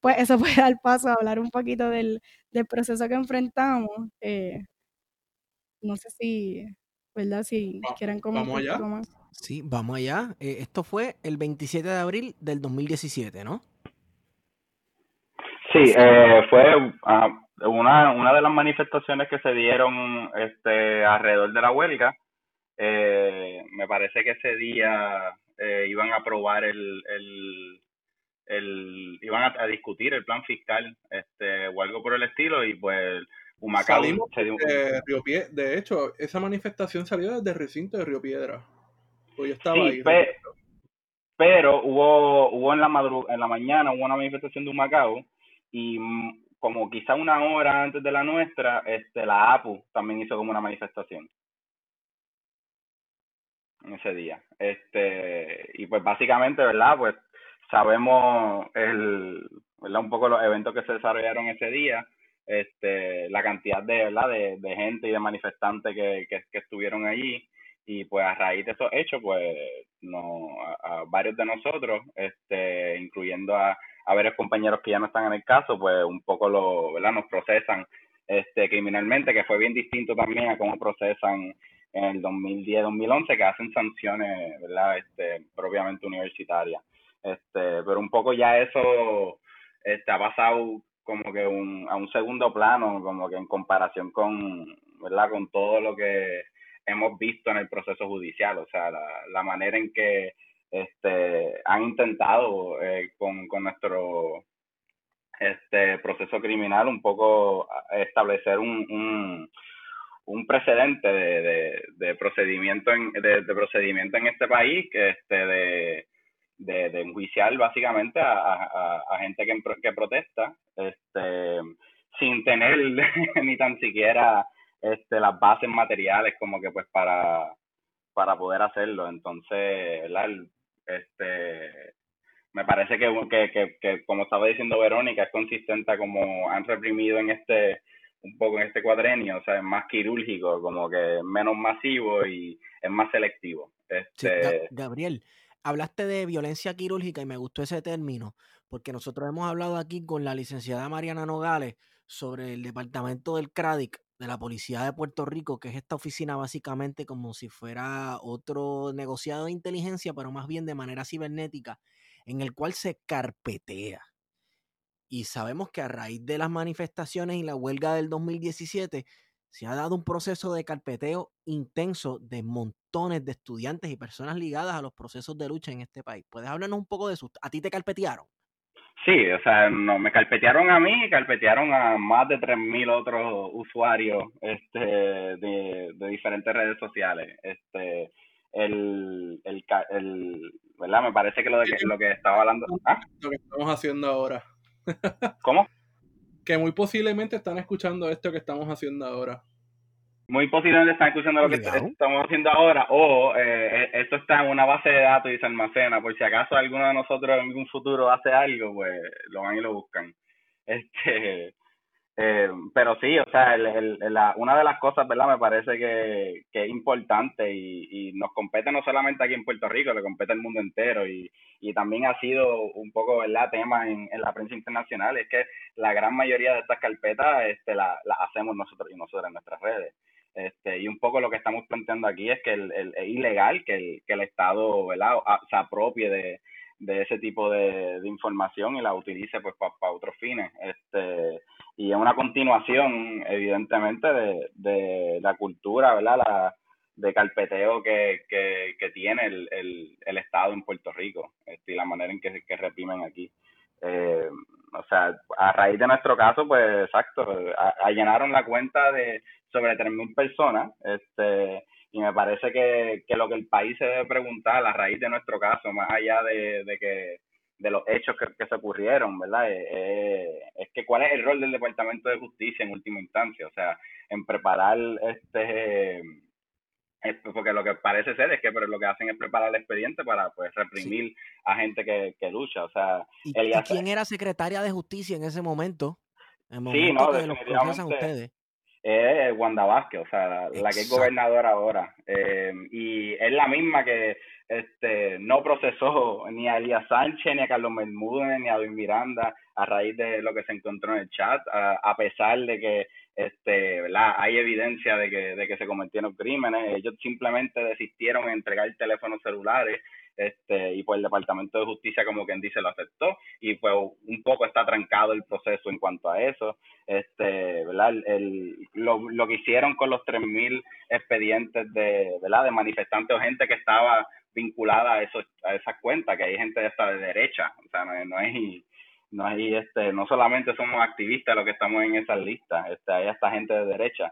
pues eso puede dar paso a hablar un poquito del, del proceso que enfrentamos. Eh, no sé si, ¿verdad? Si quieren comentar ¿Vamos allá? más. Sí, vamos allá. Eh, esto fue el 27 de abril del 2017, ¿no? Sí, eh, fue uh, una, una de las manifestaciones que se dieron este, alrededor de la huelga. Eh, me parece que ese día eh, iban a aprobar el, el, el iban a, discutir el plan fiscal este o algo por el estilo y pues Humacao se dio... de, Río de hecho esa manifestación salió desde el recinto de Río Piedra. Pues yo estaba ahí pero hubo hubo en la madru... en la mañana hubo una manifestación de Humacao y mm, como quizá una hora antes de la nuestra este la APU también hizo como una manifestación. En ese día. Este y pues básicamente verdad pues sabemos el, ¿verdad? un poco los eventos que se desarrollaron ese día, este, la cantidad de, ¿verdad? de, de gente y de manifestantes que, que, que, estuvieron allí y pues a raíz de esos hechos pues no, a, varios de nosotros, este, incluyendo a, a varios compañeros que ya no están en el caso, pues un poco lo, ¿verdad? nos procesan este, criminalmente, que fue bien distinto también a cómo procesan en el 2010-2011, que hacen sanciones, ¿verdad? Este, propiamente universitarias. Este, pero un poco ya eso este, ha pasado como que un, a un segundo plano, como que en comparación con, ¿verdad? con todo lo que hemos visto en el proceso judicial, o sea, la, la manera en que este, han intentado eh, con, con nuestro este proceso criminal un poco establecer un, un, un precedente de, de, procedimiento en, de, procedimiento en este país que este de de, de enjuiciar básicamente a, a, gente que, que protesta, este, sin tener ni tan siquiera este, las bases materiales como que pues para, para poder hacerlo. Entonces, ¿verdad? Este, me parece que, que, que, que, como estaba diciendo Verónica, es consistente como han reprimido en este, un poco en este cuadrenio, o sea, es más quirúrgico, como que es menos masivo y es más selectivo. Este, Gabriel, hablaste de violencia quirúrgica y me gustó ese término, porque nosotros hemos hablado aquí con la licenciada Mariana Nogales sobre el departamento del CRADIC, de la Policía de Puerto Rico, que es esta oficina básicamente como si fuera otro negociado de inteligencia, pero más bien de manera cibernética, en el cual se carpetea. Y sabemos que a raíz de las manifestaciones y la huelga del 2017, se ha dado un proceso de carpeteo intenso de montones de estudiantes y personas ligadas a los procesos de lucha en este país. ¿Puedes hablarnos un poco de eso? ¿A ti te carpetearon? Sí, o sea, no, me carpetearon a mí y carpetearon a más de 3.000 otros usuarios este, de, diferentes redes sociales. Este, el, el, el, ¿verdad? Me parece que lo, de que, lo que estaba hablando... ¿ah? Lo que estamos haciendo ahora. ¿Cómo? Que muy posiblemente están escuchando esto que estamos haciendo ahora. Muy posiblemente están escuchando lo que estamos haciendo ahora, o eh, e, esto está en una base de datos y se almacena, por si acaso alguno de nosotros en algún futuro hace algo, pues lo van y lo buscan. Este, eh, pero sí, o sea, el, la, una de las cosas, ¿verdad? Me parece que, que es importante y, y, nos compete no solamente aquí en Puerto Rico, le compete al mundo entero y, y también ha sido un poco, ¿verdad? Tema en, en la prensa internacional, es que la gran mayoría de estas carpetas este, las la hacemos nosotros y nosotros en nuestras redes. Este, y un poco lo que estamos planteando aquí es que el, el, es ilegal que el, que el Estado ¿verdad? se apropie de, de ese tipo de, de, información y la utilice pues para otros fines. Este, y es una continuación, evidentemente, de, de la cultura, ¿verdad? La, de carpeteo que, que, tiene el, el, el, Estado en Puerto Rico este, y la manera en que, que reprimen aquí. Eh, o sea, a raíz de nuestro caso, pues exacto, allanaron la cuenta de sobre 3.000 personas este, y me parece que, que lo que el país se debe preguntar a raíz de nuestro caso, más allá de, de que de los hechos que, que se ocurrieron, ¿verdad? Eh, eh, es que cuál es el rol del Departamento de Justicia en última instancia, o sea, en preparar este eh, porque lo que parece ser es que pero lo que hacen es preparar el expediente para pues reprimir a gente que, que, lucha, o sea, ¿Y, quién era secretaria de Justicia en ese momento? En momento sí, no, que los procesan ustedes es Wanda Vázquez, o sea, la, que es gobernadora ahora. Eh, y es la misma que este no procesó ni a Elías Sánchez, ni a Carlos Bermúdez, ni a Luis Miranda a raíz de lo que se encontró en el chat, a, pesar de que este, ¿verdad? hay evidencia de que, de que se cometieron crímenes. Ellos simplemente desistieron en entregar teléfonos celulares este, y pues el Departamento de Justicia como quien dice lo aceptó y pues un poco está trancado el proceso en cuanto a eso, este, ¿verdad? El, lo, lo que hicieron con los 3.000 expedientes de, ¿verdad? De manifestantes o gente que estaba vinculada a, eso, a esas cuentas, que hay gente de esta de derecha, o sea, no, no hay no hay este no solamente somos activistas los que estamos en esas listas este hay esta gente de derecha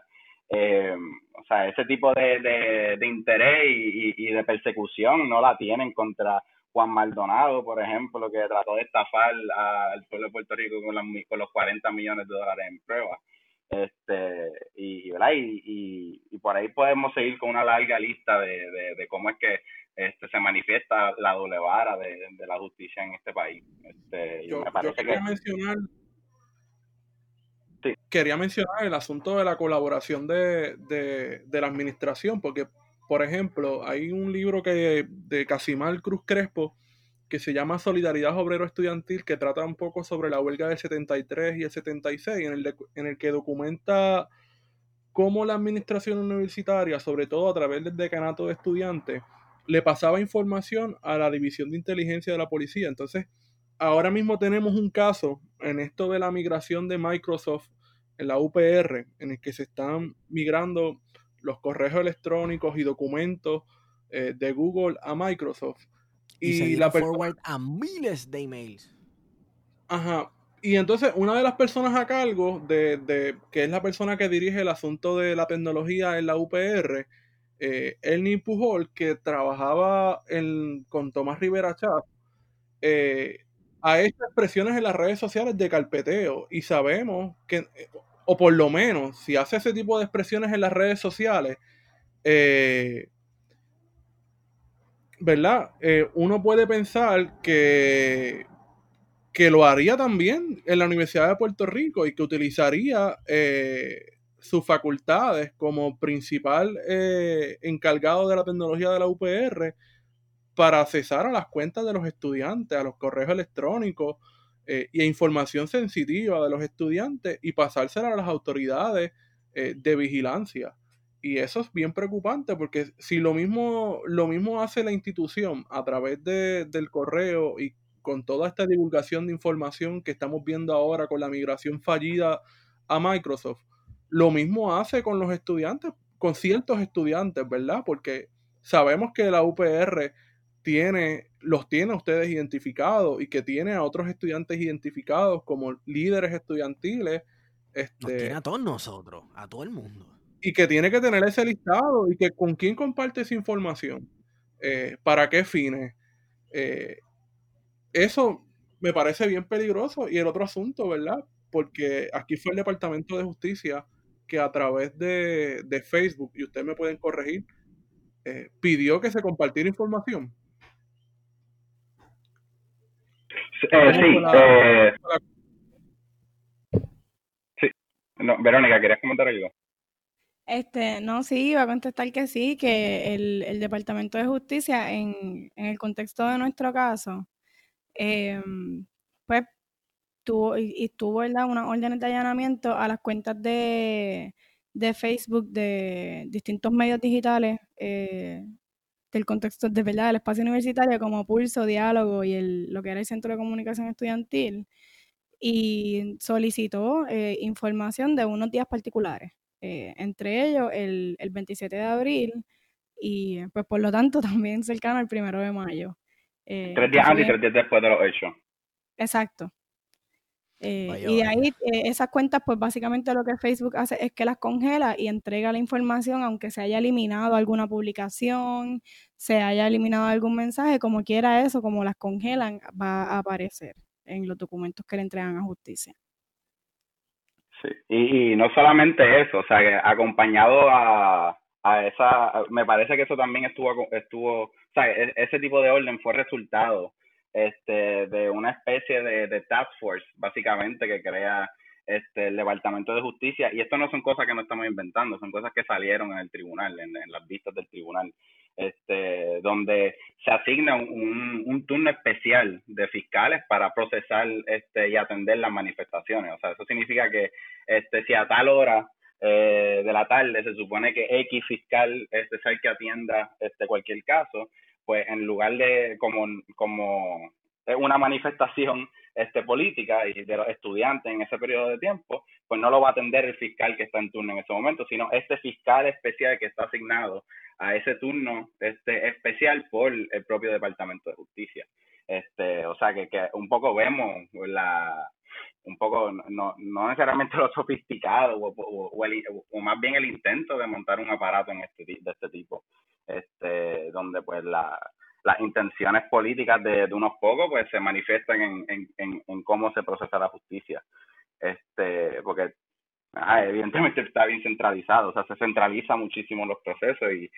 eh, o sea, ese tipo de, de, interés y, y, de persecución no la tienen contra Juan Maldonado, por ejemplo, que trató de estafar al pueblo de Puerto Rico con, con los 40 millones de dólares en pruebas. Este, y, ¿verdad? Y, y, por ahí podemos seguir con una larga lista de, de, cómo es que este, se manifiesta la doble vara de, la justicia en este país. Este, yo, me parece que... mencionar Quería mencionar el asunto de la colaboración de, de, la administración, porque, por ejemplo, hay un libro que de Casimar Cruz Crespo que se llama Solidaridad Obrero Estudiantil, que trata un poco sobre la huelga del 73 y el 76, en el, en el que documenta cómo la administración universitaria, sobre todo a través del decanato de estudiantes, le pasaba información a la división de inteligencia de la policía. Entonces, ahora mismo tenemos un caso en esto de la migración de Microsoft en la UPR, en el que se están migrando los correos electrónicos y documentos eh, de Google a Microsoft. Y, la forward a miles de emails. Ajá. Y entonces una de las personas a cargo de, de, que es la persona que dirige el asunto de la tecnología en la UPR, eh, Elni Pujol, que trabajaba en, con Tomás Rivera Chat, eh, a estas expresiones en las redes sociales de carpeteo y sabemos que, o por lo menos, si hace ese tipo de expresiones en las redes sociales, eh, ¿verdad? Eh, uno puede pensar que, que lo haría también en la Universidad de Puerto Rico y que utilizaría eh, sus facultades como principal encargado de la tecnología de la UPR para accesar a las cuentas de los estudiantes, a los correos electrónicos eh, y a información sensitiva de los estudiantes y pasársela a las autoridades eh, de vigilancia. Y eso es bien preocupante porque si lo mismo, lo mismo hace la institución a través de, del correo y con toda esta divulgación de información que estamos viendo ahora con la migración fallida a Microsoft, lo mismo hace con los estudiantes, con ciertos estudiantes, ¿verdad? Porque sabemos que la UPR tiene, los tiene a ustedes identificados y que tiene a otros estudiantes identificados como líderes estudiantiles. Este, nos tiene a todos nosotros, a todo el mundo. Y que tiene que tener ese listado y que con quién comparte esa información, eh, para qué fines. Eh, eso me parece bien peligroso. Y el otro asunto, ¿verdad? Porque aquí fue el Departamento de Justicia que a través de, Facebook, y ustedes me pueden corregir, eh, pidió que se compartiera información. Eh, sí, eh, sí. No, Verónica, ¿querías comentar algo? Este, no, sí, iba a contestar que sí, que el, el Departamento de Justicia, en, en, el contexto de nuestro caso, eh, pues tuvo, y, tuvo ¿verdad? unas órdenes de allanamiento a las cuentas de, de Facebook de distintos medios digitales eh, del contexto de verdad del espacio universitario como Pulso, Diálogo y el, lo que era el Centro de Comunicación Estudiantil y solicitó eh, información de unos días particulares, eh, entre ellos el, el 27 de abril y pues por lo tanto también cercano al primero de mayo. Eh, tres días antes y tres días después de los hechos. Exacto. Eh, y de ahí eh, esas cuentas, pues básicamente lo que Facebook hace es que las congela y entrega la información, aunque se haya eliminado alguna publicación, se haya eliminado algún mensaje, como quiera eso, como las congelan, va a aparecer en los documentos que le entregan a justicia. Sí, y, no solamente eso, o sea, que acompañado a, a esa, me parece que eso también estuvo, estuvo, o sea, e, ese tipo de orden fue resultado este, de una especie de, de task force, básicamente, que crea este, el Departamento de Justicia. Y esto no son cosas que no estamos inventando, son cosas que salieron en el tribunal, en, las vistas del tribunal, este, donde se asigna un, un, turno especial de fiscales para procesar este, y atender las manifestaciones. O sea, eso significa que este, si a tal hora eh, de la tarde se supone que X fiscal este, es el que atienda este, cualquier caso, pues en lugar de como, como una manifestación este, política y de los estudiantes en ese periodo de tiempo, pues no lo va a atender el fiscal que está en turno en ese momento, sino este fiscal especial que está asignado a ese turno este, especial por el propio Departamento de Justicia. Este, o sea que, que un poco vemos la, un poco, no, no necesariamente lo sofisticado o, o, o, más bien el intento de montar un aparato en este, de este tipo este, donde pues la, las intenciones políticas de, de, unos pocos pues se manifiestan en, en, en, cómo se procesa la justicia. Este, porque evidentemente está bien centralizado, o sea, se centraliza muchísimo los procesos y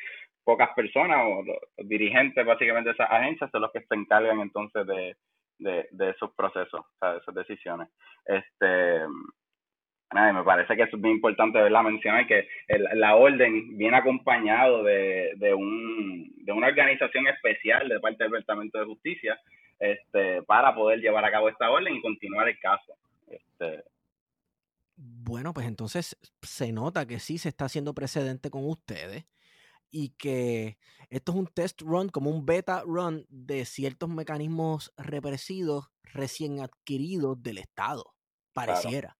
pocas personas o los dirigentes básicamente de esas agencias son los que se encargan entonces de, de, de esos procesos, o sea, de esas decisiones. Este, me parece que es muy importante ¿verdad? mencionar que la orden viene acompañado de, de, un, de una organización especial de parte del Departamento de Justicia este, para poder llevar a cabo esta orden y continuar el caso. Este, bueno, pues entonces se nota que sí se está haciendo precedente con ustedes y que esto es un test run, como un beta run de ciertos mecanismos represivos recién adquiridos del Estado, pareciera.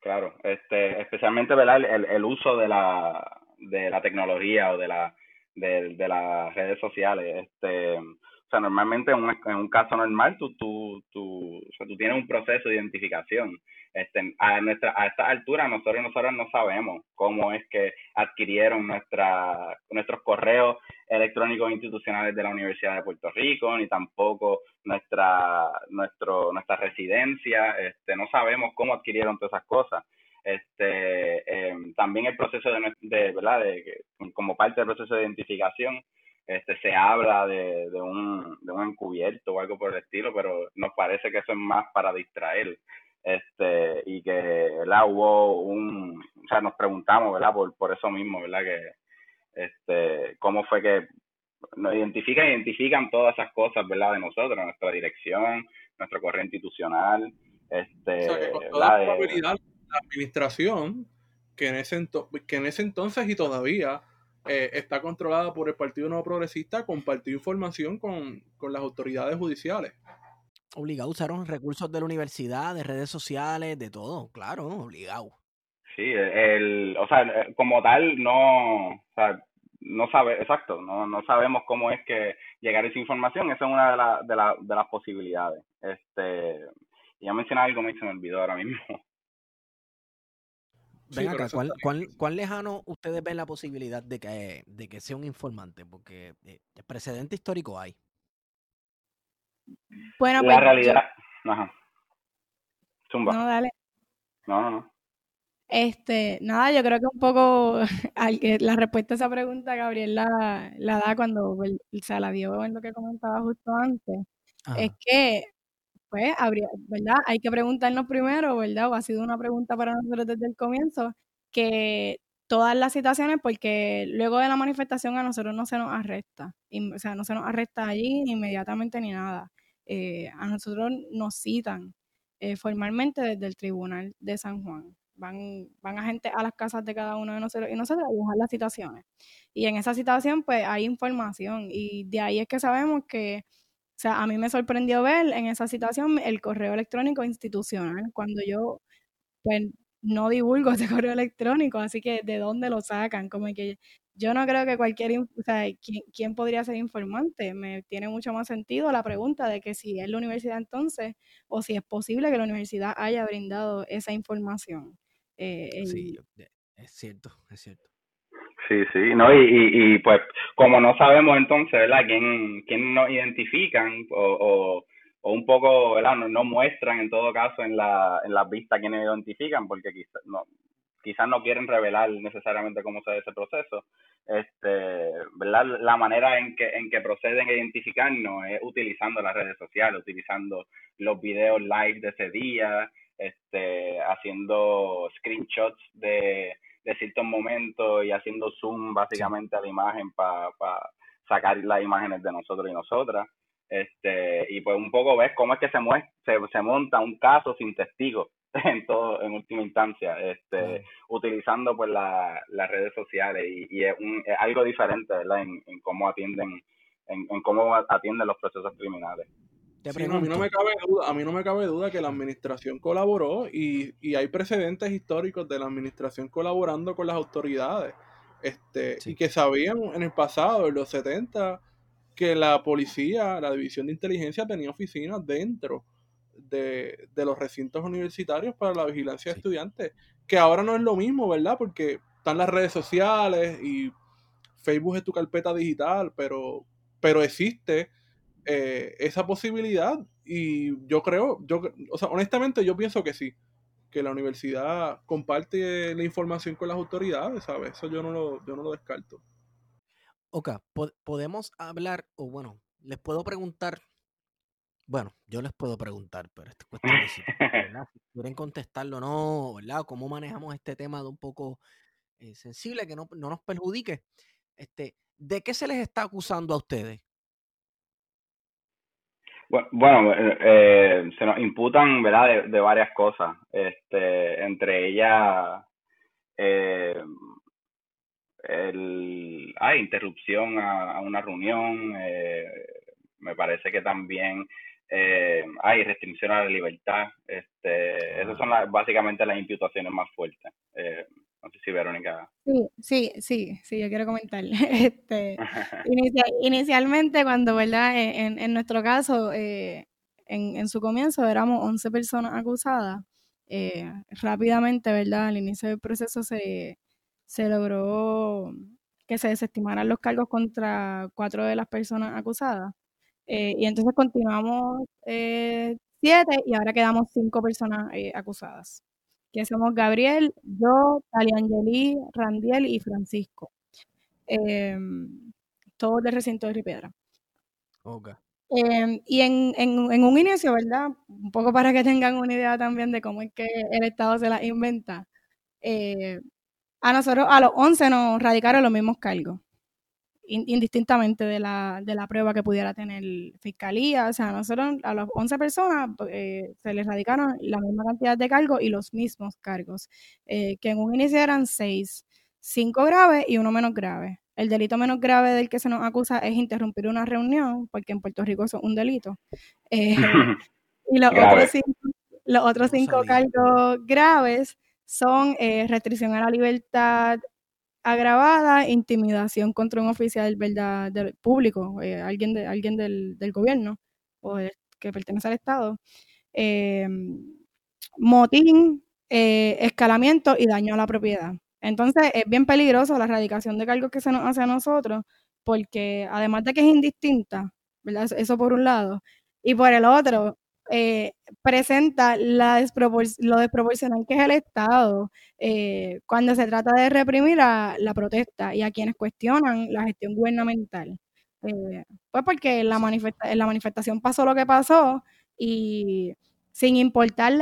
Claro, este, especialmente ¿verdad? El, el, uso de la, de la tecnología o de, la, de, de las redes sociales. Este, o sea, normalmente en un, en un caso normal tú, tú, tú, o sea, tú tienes un proceso de identificación. Este, a, nuestra, a esta altura nosotros, nosotros no sabemos cómo es que adquirieron nuestra, nuestros correos electrónicos institucionales de la Universidad de Puerto Rico, ni tampoco nuestra, nuestro, nuestra residencia, este, no sabemos cómo adquirieron todas esas cosas. Este, em, también el proceso de, de, ¿verdad? De, como parte del proceso de identificación, este, se habla de, de, un, de un encubierto o algo por el estilo, pero nos parece que eso es más para distraer este y que ¿verdad? hubo un o sea nos preguntamos verdad por, por eso mismo verdad que este cómo fue que nos identifican identifican todas esas cosas verdad de nosotros nuestra dirección nuestro correo institucional este o sea, que con toda la probabilidad la administración que en ese, que en ese entonces y todavía eh, está controlada por el Partido Nuevo Progresista, compartió información con, las autoridades judiciales. Obligado, usaron recursos de la universidad, de redes sociales, de todo, claro, obligado. Sí, el, o sea, como tal, no, o sea, no sabe, exacto, no, no sabemos cómo es que llegar esa información, esa es una de, de, de las posibilidades. Este, ya mencioné algo, me se me olvidó ahora mismo. Ven acá, ¿cuál, lejano ustedes ven la posibilidad de que, de que sea un informante? Porque eh, precedente histórico hay. Bueno, la pues, realidad. Ajá. Zumba. No, dale. No, no, no. Este, nada, yo creo que un poco la respuesta a esa pregunta Gabriel la, da cuando se la dio en lo que comentaba justo antes. Es que pues habría, ¿verdad? Hay que preguntarnos primero, ¿verdad? O ha sido una pregunta para nosotros desde el comienzo, que todas las situaciones, porque luego de la manifestación a nosotros no se nos arresta, o sea, no se nos arresta allí inmediatamente ni nada. Eh, a nosotros nos citan eh, formalmente desde el Tribunal de San Juan. Van, van a gente a las casas de cada uno de nosotros y nosotros a dibujar las situaciones. Y en esa situación, pues hay información y de ahí es que sabemos que o sea, a mí me sorprendió ver en esa situación el correo electrónico institucional, cuando yo pues no divulgo ese correo electrónico, así que ¿de dónde lo sacan? Como que yo no creo que cualquier, o sea, ¿quién, podría ser informante? Me tiene mucho más sentido la pregunta de que si es la universidad entonces, o si es posible que la universidad haya brindado esa información. Eh, sí, es cierto, es cierto. Sí, sí, no, y, y, pues como no sabemos entonces, ¿verdad? ¿Quién, quién nos identifican o, o, un poco, ¿verdad? No, muestran en todo caso en, la, en las vistas quiénes identifican porque quizás no, quizás no quieren revelar necesariamente cómo se ve ese proceso. Este, ¿verdad? La manera en que, en que proceden a identificarnos es utilizando las redes sociales, utilizando los videos live de ese día, este, haciendo screenshots de de ciertos momentos y haciendo zoom básicamente a la imagen para sacar las imágenes de nosotros y nosotras. Este, y pues un poco ves cómo es que se, se, se monta un caso sin testigos en todo en última instancia este utilizando pues la, las redes sociales y, es, un, algo diferente verdad en, en cómo atienden en, en, cómo atienden los procesos criminales. A mí no me cabe duda, a mí no me cabe duda que la administración colaboró y, y hay precedentes históricos de la administración colaborando con las autoridades. Este, y que sabían en el pasado, en los 70, que la policía, la división de inteligencia tenía oficinas dentro de, los recintos universitarios para la vigilancia de estudiantes, que ahora no es lo mismo, ¿verdad? Porque están las redes sociales y Facebook es tu carpeta digital, pero, pero existe eh, esa posibilidad y yo creo, yo, o sea, honestamente yo pienso que sí, que la universidad comparte la información con las autoridades, ¿sabes? Eso yo no lo, yo no lo descarto. Ok, podemos hablar, o bueno, les puedo preguntar, bueno, yo les puedo preguntar, pero esto es cuestión de si, quieren contestarlo o no, ¿verdad? ¿Cómo manejamos este tema de un poco eh, sensible que no, no nos perjudique? Este, ¿De qué se les está acusando a ustedes? Bueno, eh, eh, se nos imputan, ¿verdad?, de, varias cosas. Este, entre ellas, eh, el, hay interrupción a, una reunión. Eh, me parece que también hay restricción a la libertad. Este, esas son básicamente las imputaciones más fuertes. No sé si Verónica. Sí, sí, sí, sí, yo quiero comentar. Este, inicialmente, cuando, ¿verdad? E, en, en nuestro caso, eh, en, en, su comienzo éramos 11 personas acusadas. Eh, rápidamente, ¿verdad? Al inicio del proceso se, se logró que se desestimaran los cargos contra cuatro de las personas acusadas. Eh, y entonces continuamos siete y ahora quedamos cinco personas acusadas que somos Gabriel, yo, Taliangeli, Randiel y Francisco. Em, todos del recinto de Ripiedra. Okay. Em, y en, en, un inicio, ¿verdad? Un poco para que tengan una idea también de cómo es que el Estado se la inventa. Eh, a nosotros, a los 11 nos radicaron los mismos cargos. Indistintamente de la, de la prueba que pudiera tener fiscalía. O sea, nosotros a las 11 personas eh, se les radicaron la misma cantidad de cargos y los mismos cargos, que en un inicio eran 6, 5 graves y uno menos grave. El delito menos grave del que se nos acusa es interrumpir una reunión, porque en Puerto Rico eso es un delito. y los otros cinco, los otros cinco cargos graves son restricción a la libertad agravada, intimidación contra un oficial del público, eh, alguien, de, alguien del, gobierno o que pertenece al Estado, eh, motín, eh, escalamiento y daño a la propiedad. Entonces es bien peligroso la erradicación de cargos que se nos hace a nosotros, porque además de que es indistinta, ¿verdad? Eso por un lado, y por el otro, eh, presenta la lo desproporcional que es el Estado eh, cuando se trata de reprimir la protesta y a quienes cuestionan la gestión gubernamental. Eh, pues porque en la, en la manifestación pasó lo que pasó y sin importar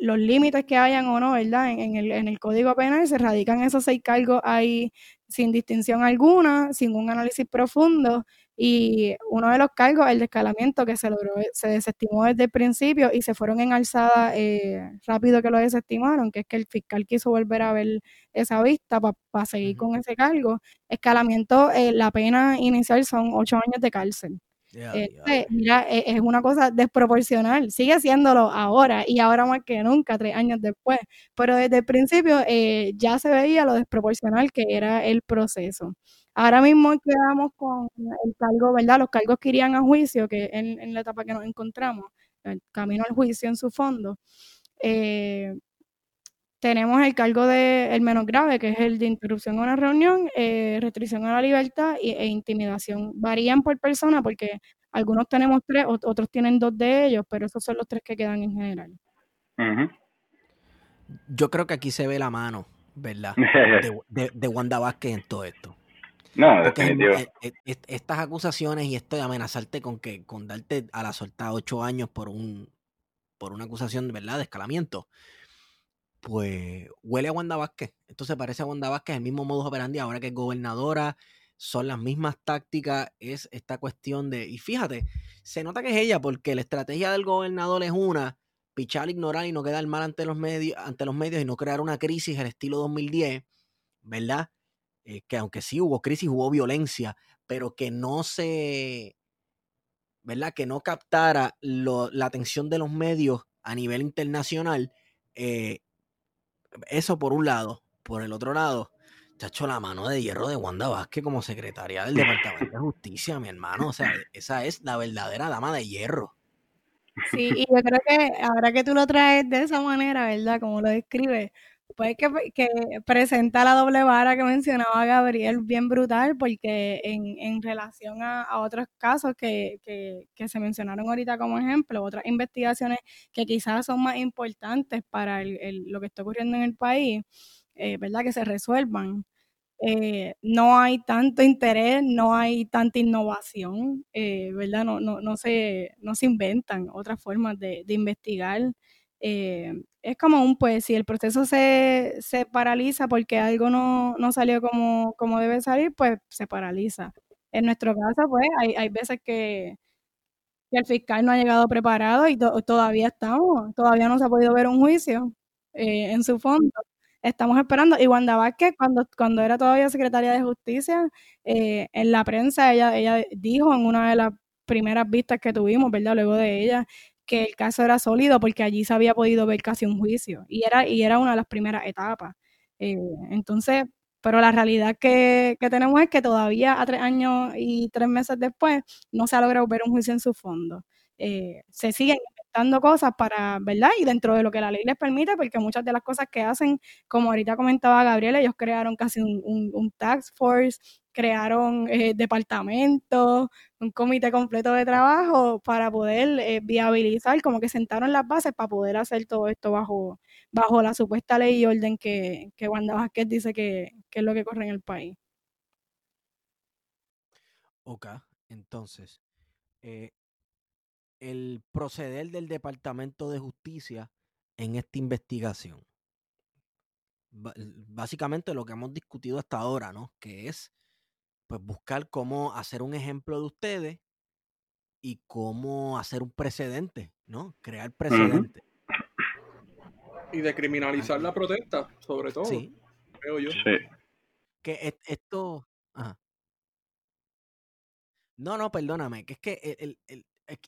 los límites que hayan o no, ¿verdad? En, el, en el Código Penal se radican esos seis cargos ahí sin distinción alguna, sin un análisis profundo y uno de los cargos, el de escalamiento, que se logró, se desestimó desde el principio y se fueron en alzada eh, rápido que lo desestimaron, que es que el fiscal quiso volver a ver esa vista para seguir con ese cargo. Escalamiento, eh, la pena inicial son ocho años de cárcel. Este, mira, e, es una cosa desproporcional. Sigue haciéndolo ahora y ahora más que nunca, tres años después. Pero desde el principio eh, ya se veía lo desproporcional que era el proceso. Ahora mismo quedamos con el cargo, ¿verdad? Los cargos que irían a juicio, que en, en la etapa que nos encontramos, el camino al juicio en su fondo. Eh, tenemos el cargo de el menos grave, que es el de interrupción a una reunión, eh, restricción a la libertad e intimidación. Varían por persona porque algunos tenemos tres, otros tienen dos de ellos, pero esos son los tres que quedan en general. Yo creo que aquí se ve la mano, ¿verdad? De, de Wanda Vázquez en todo esto. No, definitivo. Eh, eh, estas acusaciones y esto de amenazarte con que con darte a la soltada ocho años por un por una acusación verdad de escalamiento, pues huele a Wanda Vázquez. Esto se parece a Wanda Vázquez, el mismo modus operandi ahora que es gobernadora, son las mismas tácticas, es esta cuestión de, y fíjate, se nota que es ella porque la estrategia del gobernador es una, pichar, ignorar y no quedar mal ante los medios, ante los medios y no crear una crisis al estilo 2010, ¿verdad? Eh, que aunque sí hubo crisis, hubo violencia, pero que no se, ¿verdad? Que no captara la atención de los medios a nivel internacional. Eh, eso por un lado. Por el otro lado, chacho, la mano de hierro de Wanda Vázquez como secretaria del Departamento de Justicia, mi hermano. O sea, esa es la verdadera dama de hierro. Sí, y yo creo que ahora que tú lo traes de esa manera, ¿verdad? Como lo describes, pues que, que, presenta la doble vara que mencionaba Gabriel bien brutal, porque en, en relación a, otros casos que, que, se mencionaron ahorita como ejemplo, otras investigaciones que quizás son más importantes para el, lo que está ocurriendo en el país, eh, ¿verdad? Que se resuelvan. Eh, no hay tanto interés, no hay tanta innovación, eh, ¿verdad? No, no, no, se, no se inventan otras formas de, de investigar. Eh, es como un, pues, si el proceso se, se paraliza porque algo no, no salió como, como debe salir, pues se paraliza. En nuestro caso, pues, hay, hay veces que, que, el fiscal no ha llegado preparado y todavía estamos, todavía no se ha podido ver un juicio eh, en su fondo. Estamos esperando. Y Wanda Vázquez, cuando, cuando era todavía secretaria de Justicia, eh, en la prensa ella, ella dijo en una de las primeras vistas que tuvimos, ¿verdad? Luego de ella, que el caso era sólido porque allí se había podido ver casi un juicio y era, y era una de las primeras etapas. Eh, entonces, pero la realidad que, tenemos es que todavía a tres años y tres meses después no se ha logrado ver un juicio en su fondo. Eh, se siguen inventando cosas para, ¿verdad? Y dentro de lo que la ley les permite, porque muchas de las cosas que hacen, como ahorita comentaba Gabriela, ellos crearon casi un, un, un task force crearon eh, departamentos, un comité completo de trabajo para poder eh, viabilizar, como que sentaron las bases para poder hacer todo esto bajo, bajo la supuesta ley y orden que, que Wanda Vázquez dice que, es lo que corre en el país. Ok, entonces, eh, el proceder del Departamento de Justicia en esta investigación. básicamente lo que hemos discutido hasta ahora, ¿no? Que es pues buscar cómo hacer un ejemplo de ustedes y cómo hacer un precedente, ¿no? Crear precedente. Y de criminalizar la protesta, sobre todo. Sí. Creo yo. Sí. Que esto. No, no, perdóname, que es que el,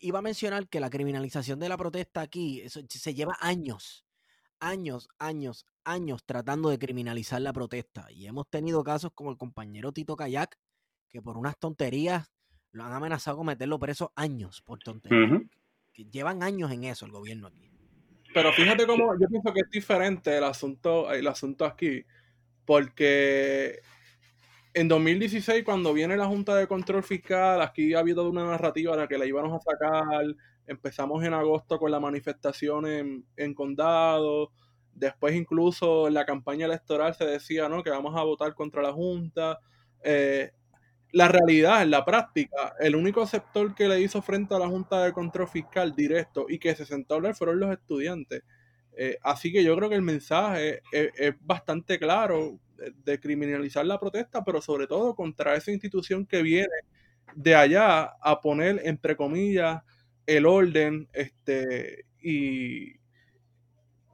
iba a mencionar que la criminalización de la protesta aquí eso, se lleva años, años, años, años tratando de criminalizar la protesta. Y hemos tenido casos como el compañero Tito Kayak, que por unas tonterías lo han amenazado con meterlo preso años por tonterías. que llevan años en eso el gobierno aquí. Pero fíjate cómo yo pienso que es diferente el asunto, el asunto aquí, porque en 2016, cuando viene la Junta de Control Fiscal, aquí ha habido una narrativa de que la íbamos a sacar. Empezamos en agosto con la manifestación en, en condado. Después, incluso en la campaña electoral se decía ¿no? que vamos a votar contra la Junta. Eh, la realidad, en la práctica, el único sector que le hizo frente a la Junta de Control Fiscal directo y que se sentó a hablar fueron los estudiantes. Eh, así que yo creo que el mensaje es, bastante claro de, criminalizar la protesta, pero sobre todo contra esa institución que viene de allá a poner, entre comillas, el orden, este, y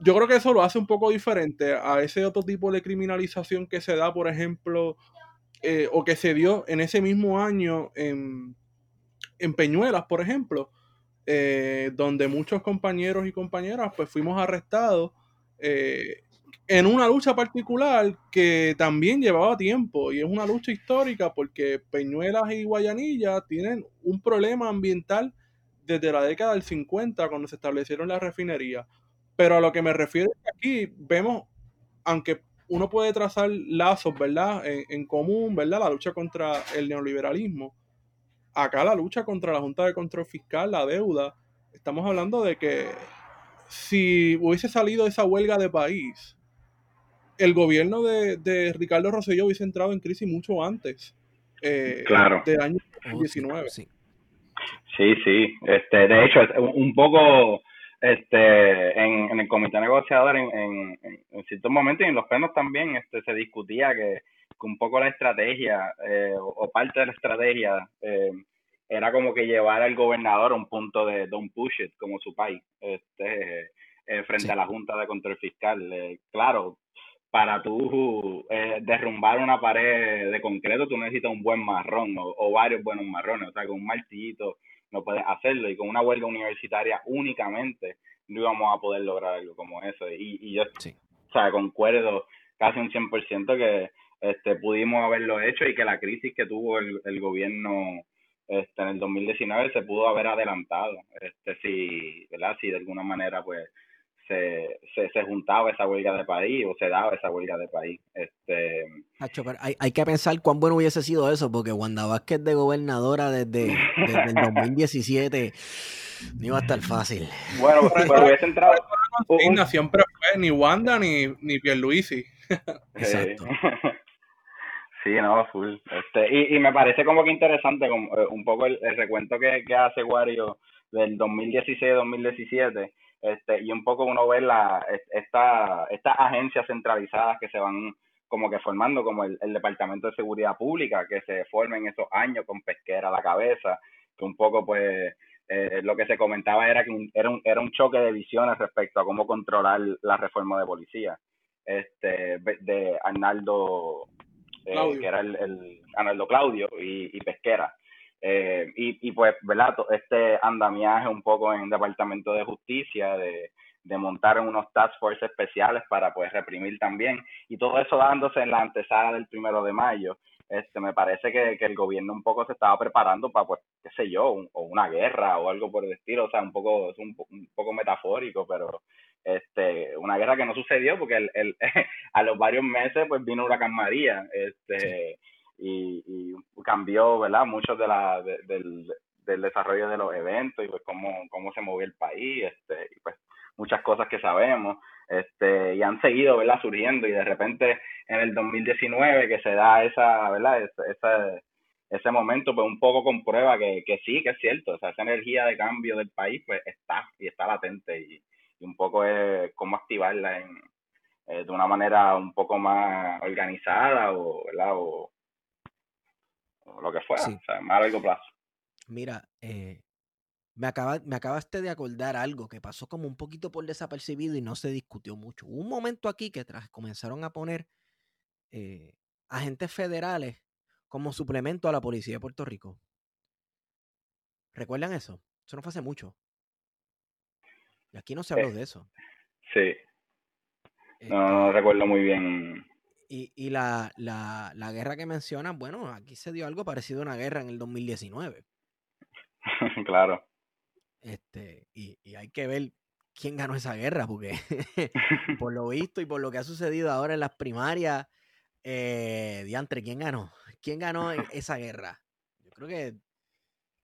yo creo que eso lo hace un poco diferente a ese otro tipo de criminalización que se da, por ejemplo, eh, o que se dio en ese mismo año en, en Peñuelas, por ejemplo, eh, donde muchos compañeros y compañeras pues fuimos arrestados eh, en una lucha particular que también llevaba tiempo y es una lucha histórica porque Peñuelas y Guayanilla tienen un problema ambiental desde la década del 50 cuando se establecieron las refinerías. Pero a lo que me refiero aquí vemos, aunque uno puede trazar lazos, ¿verdad? En, en común, ¿verdad? La lucha contra el neoliberalismo acá la lucha contra la Junta de Control Fiscal, la deuda, estamos hablando de que si hubiese salido esa huelga de país, el gobierno de, Ricardo Rosselló hubiese entrado en crisis mucho antes eh, claro. del año 2019. sí. sí, Este, de hecho, un poco este, en, el comité negociador, en, en, en, ciertos momentos y en los plenos también, este, se discutía que un poco la estrategia eh, o, parte de la estrategia eh, era como que llevar al gobernador a un punto de don't push it como su país este, eh, frente a la Junta de Control Fiscal. claro, para tú derrumbar una pared de concreto tú necesitas un buen marrón o, varios buenos marrones, o sea, con un martillito no puedes hacerlo y con una huelga universitaria únicamente no íbamos a poder lograr algo como eso. Y, y yo, o sea, concuerdo casi un 100% que este, pudimos haberlo hecho y que la crisis que tuvo el, el gobierno este, en el 2019 se pudo haber adelantado, este, si, ¿verdad? si de alguna manera pues se, se, juntaba esa huelga de país o se daba esa huelga de país. Este... hay, hay, que pensar cuán bueno hubiese sido eso, porque Wanda Vázquez de gobernadora desde, desde el 2017 no iba a estar fácil. Bueno, pero hubiese entrado... siempre fue ni Wanda ni, ni Pierluisi. Exacto. Sí, no, full. Este, y, y me parece como que interesante como, eh, un poco el, recuento que, que hace Wario del 2016-2017 este, y un poco uno ve la, esta, estas agencias centralizadas que se van como que formando, como el, Departamento de Seguridad Pública, que se forma en esos años con pesquera a la cabeza, que un poco pues eh, lo que se comentaba era que era, un, era un choque de visiones respecto a cómo controlar la reforma de policía. Este, de Arnaldo eh, que era el, el Arnaldo Claudio y, Pesquera. Eh, y, y pues, ¿verdad? Este andamiaje un poco en el Departamento de Justicia, de, de montar unos task force especiales para pues reprimir también. Y todo eso dándose en la antesala del primero de mayo. Este me parece que, que el gobierno un poco se estaba preparando para pues qué sé yo o una guerra o algo por el estilo. O sea un poco es un, un poco metafórico pero este, una guerra que no sucedió porque el, el, a los varios meses pues vino Huracán María, este, y, y, cambió, ¿verdad? Mucho de la, del, del desarrollo de los eventos y pues cómo, cómo se movió el país, este, y pues muchas cosas que sabemos, este, y han seguido, ¿verdad? Surgiendo y de repente en el 2019 que se da esa, ¿verdad? Esa, ese momento pues un poco comprueba que, que sí, que es cierto, o sea, esa energía de cambio del país pues está y está latente y, y un poco es cómo activarla en, eh, de una manera un poco más organizada o, ¿verdad? o, o lo que fuera, o sea, más a largo plazo. Mira, eh, me, acaba, me acabaste de acordar algo que pasó como un poquito por desapercibido y no se discutió mucho. Hubo un momento aquí que tras comenzaron a poner eh, agentes federales como suplemento a la policía de Puerto Rico. ¿Recuerdan eso? Eso no fue hace mucho. Y aquí no se habló eh, de eso. Sí. no, este recuerdo muy bien. Y, y la, la, la, guerra que mencionan, bueno, aquí se dio algo parecido a una guerra en el 2019. claro. Este, y, y hay que ver quién ganó esa guerra, porque por lo visto y por lo que ha sucedido ahora en las primarias, eh, Diantre, ¿quién ganó? ¿Quién ganó esa guerra? Yo creo que,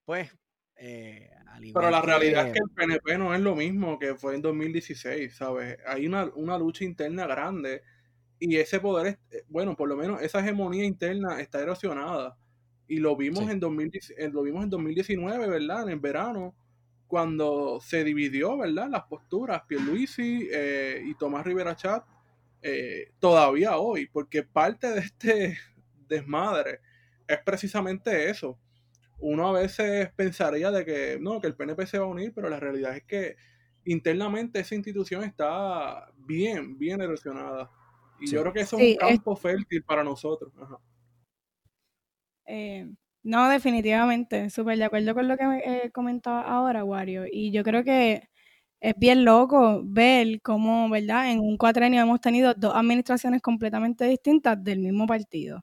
pues, eh, Pero la realidad es que el PNP no es lo mismo que fue en 2016, ¿sabes? Hay una, una lucha interna grande y ese poder, eh, bueno, por lo menos esa hegemonía interna está erosionada. Y lo vimos, en, 2000, lo vimos en 2019, ¿verdad? En el verano, cuando se dividió, ¿verdad? Las posturas, Pierluisi eh, y Tomás Rivera Chat, eh, todavía hoy, porque parte de este desmadre es precisamente eso. Uno a veces pensaría de que no, que el PNP se va a unir, pero la realidad es que internamente esa institución está bien, bien erosionada. Y yo creo que eso es un campo fértil para nosotros. Eh, no, definitivamente, súper de acuerdo con lo que eh, comentaba ahora, Wario. Y yo creo que es bien loco ver cómo, ¿verdad? En un cuatrenio hemos tenido dos administraciones completamente distintas del mismo partido.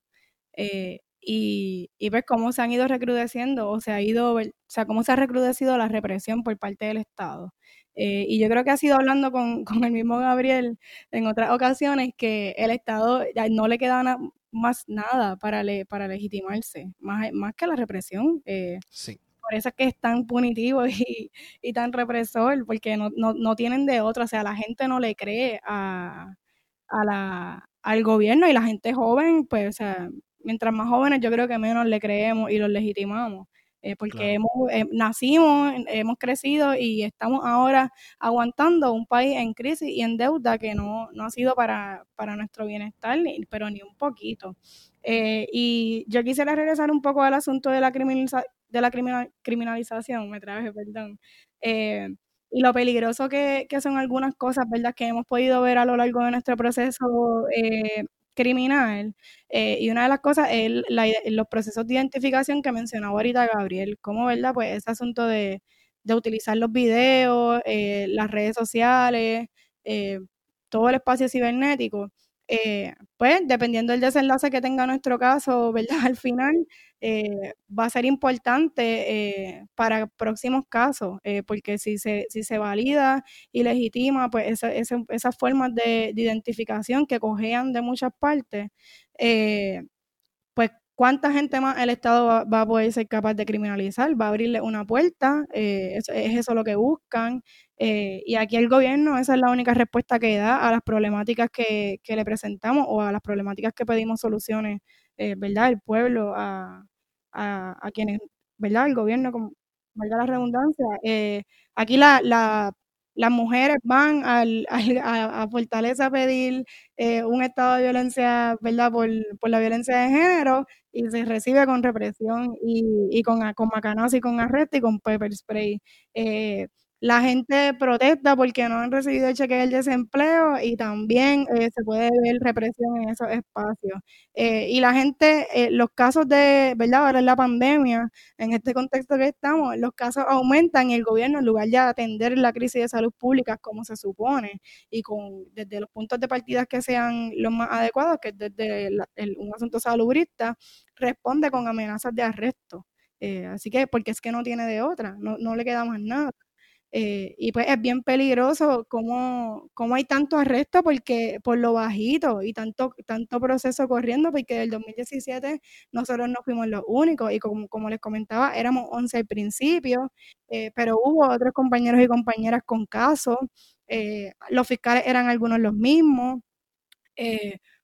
Eh, y, y ver cómo se han ido recrudeciendo, o se ha ido, o sea, cómo se ha recrudecido la represión por parte del Estado. Eh, y yo creo que ha sido hablando con, con, el mismo Gabriel en otras ocasiones que el Estado ya no le queda más nada para, le, para legitimarse, más, más que la represión. Eh, sí. Por eso es que es tan punitivo y, y tan represor, porque no, no, no, tienen de otra. O sea, la gente no le cree a, a la, al gobierno y la gente joven, pues, o sea, mientras más jóvenes yo creo que menos le creemos y los legitimamos. Eh, porque hemos, eh, nacimos, hemos crecido y estamos ahora aguantando un país en crisis y en deuda que no, no ha sido para, para nuestro bienestar, ni, pero ni un poquito. Eh, y yo quisiera regresar un poco al asunto de la, criminaliza de la criminalización, me traje, perdón. y lo peligroso que, que, son algunas cosas, ¿verdad?, que hemos podido ver a lo largo de nuestro proceso criminal. Eh, y una de las cosas es los procesos de identificación que mencionaba ahorita Gabriel, como, ¿verdad? Pues ese asunto de, utilizar los videos, eh, las redes sociales, eh, todo el espacio cibernético. Pues dependiendo del desenlace que tenga nuestro caso, ¿verdad? Al final, eh, va a ser importante eh, para próximos casos, eh, porque si se, si se valida y legitima pues esa, esas formas de, identificación que cojean de muchas partes, pues cuánta gente más el Estado va, a poder ser capaz de criminalizar, va a abrirle una puerta, es, eso lo que buscan, y aquí el gobierno, esa es la única respuesta que da a las problemáticas que, que le presentamos o a las problemáticas que pedimos soluciones eh, ¿verdad? El pueblo, a, a, quienes, ¿verdad? El gobierno, como valga la redundancia. Eh, aquí la, la, las mujeres van al, a, Fortaleza a pedir eh, un estado de violencia, ¿verdad? Por, por, la violencia de género y se recibe con represión y, y con, con y con arresto y con pepper spray. Eh, la gente protesta porque no han recibido el cheque del desempleo y también eh, se puede ver represión en esos espacios. Eh, y la gente, eh, los casos de, ¿verdad? Ahora en la pandemia, en este contexto que estamos, los casos aumentan y el gobierno, en lugar de atender la crisis de salud pública como se supone y con desde los puntos de partida que sean los más adecuados, que es desde un asunto salubrista, responde con amenazas de arresto. así que, porque es que no tiene de otra, no, no le queda más nada. Eh, y pues es bien peligroso cómo, cómo, hay tanto arresto porque por lo bajito y tanto, tanto proceso corriendo, porque del 2017 nosotros no fuimos los únicos y como, como les comentaba, éramos 11 al principio, eh, pero hubo otros compañeros y compañeras con casos, eh, los fiscales eran algunos los mismos.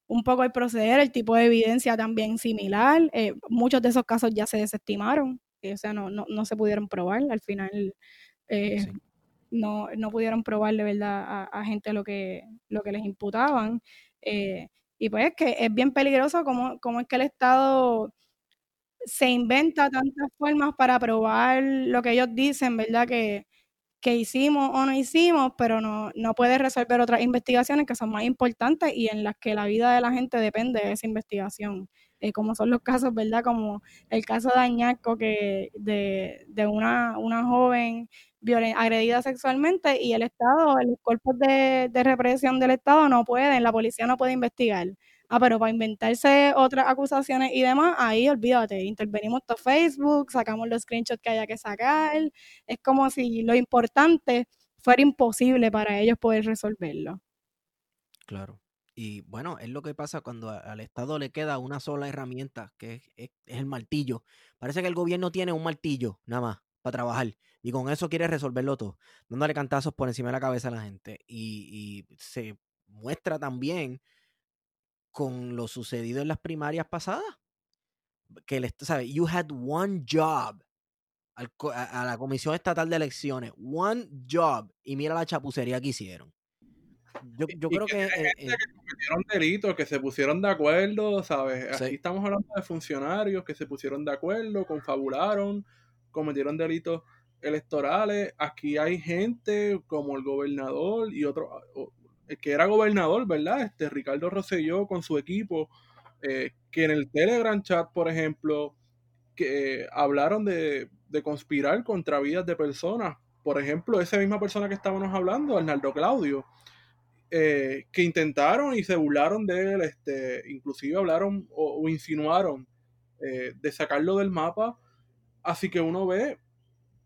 un poco el proceder, el tipo de evidencia también similar. muchos de esos casos ya se desestimaron, o sea, no, no, no se pudieron probar. Al final eh, no, no pudieron probar de verdad a, gente lo que, lo que les imputaban. Eh, y pues que es bien peligroso como, como es que el Estado se inventa tantas formas para probar lo que ellos dicen, ¿verdad? Que, que hicimos o no hicimos, pero no, no puede resolver otras investigaciones que son más importantes y en las que la vida de la gente depende de esa investigación. Eh, como son los casos, ¿verdad? Como el caso de Añaco, que de, de una, una joven agredida sexualmente y el Estado, los cuerpos de, de represión del Estado no pueden, la policía no puede investigar. Ah, pero para inventarse otras acusaciones y demás, ahí olvídate, intervenimos todo Facebook, sacamos los screenshots que haya que sacar. Es como si lo importante fuera imposible para ellos poder resolverlo. Claro. Y bueno, es lo que pasa cuando al Estado le queda una sola herramienta, que es, el martillo. Parece que el gobierno tiene un martillo, nada más, para trabajar. Y con eso quiere resolverlo todo, dándole cantazos por encima de la cabeza a la gente. Y, se muestra también con lo sucedido en las primarias pasadas. Que le, ¿sabe? You had one job a, la Comisión Estatal de Elecciones. One job. Y mira la chapucería que hicieron. Yo, yo creo que, que, que, cometieron delitos, que se pusieron de acuerdo, ¿sabes? Aquí estamos hablando de funcionarios que se pusieron de acuerdo, confabularon, cometieron delitos electorales. Aquí hay gente como el gobernador y otros que era gobernador, ¿verdad? Este Ricardo Rosselló con su equipo, eh, que en el Telegram chat, por ejemplo, que hablaron de, conspirar contra vidas de personas. Por ejemplo, esa misma persona que estábamos hablando, Arnaldo Claudio, eh, que intentaron y se burlaron de él, este, inclusive hablaron o, insinuaron eh, de sacarlo del mapa. Así que uno ve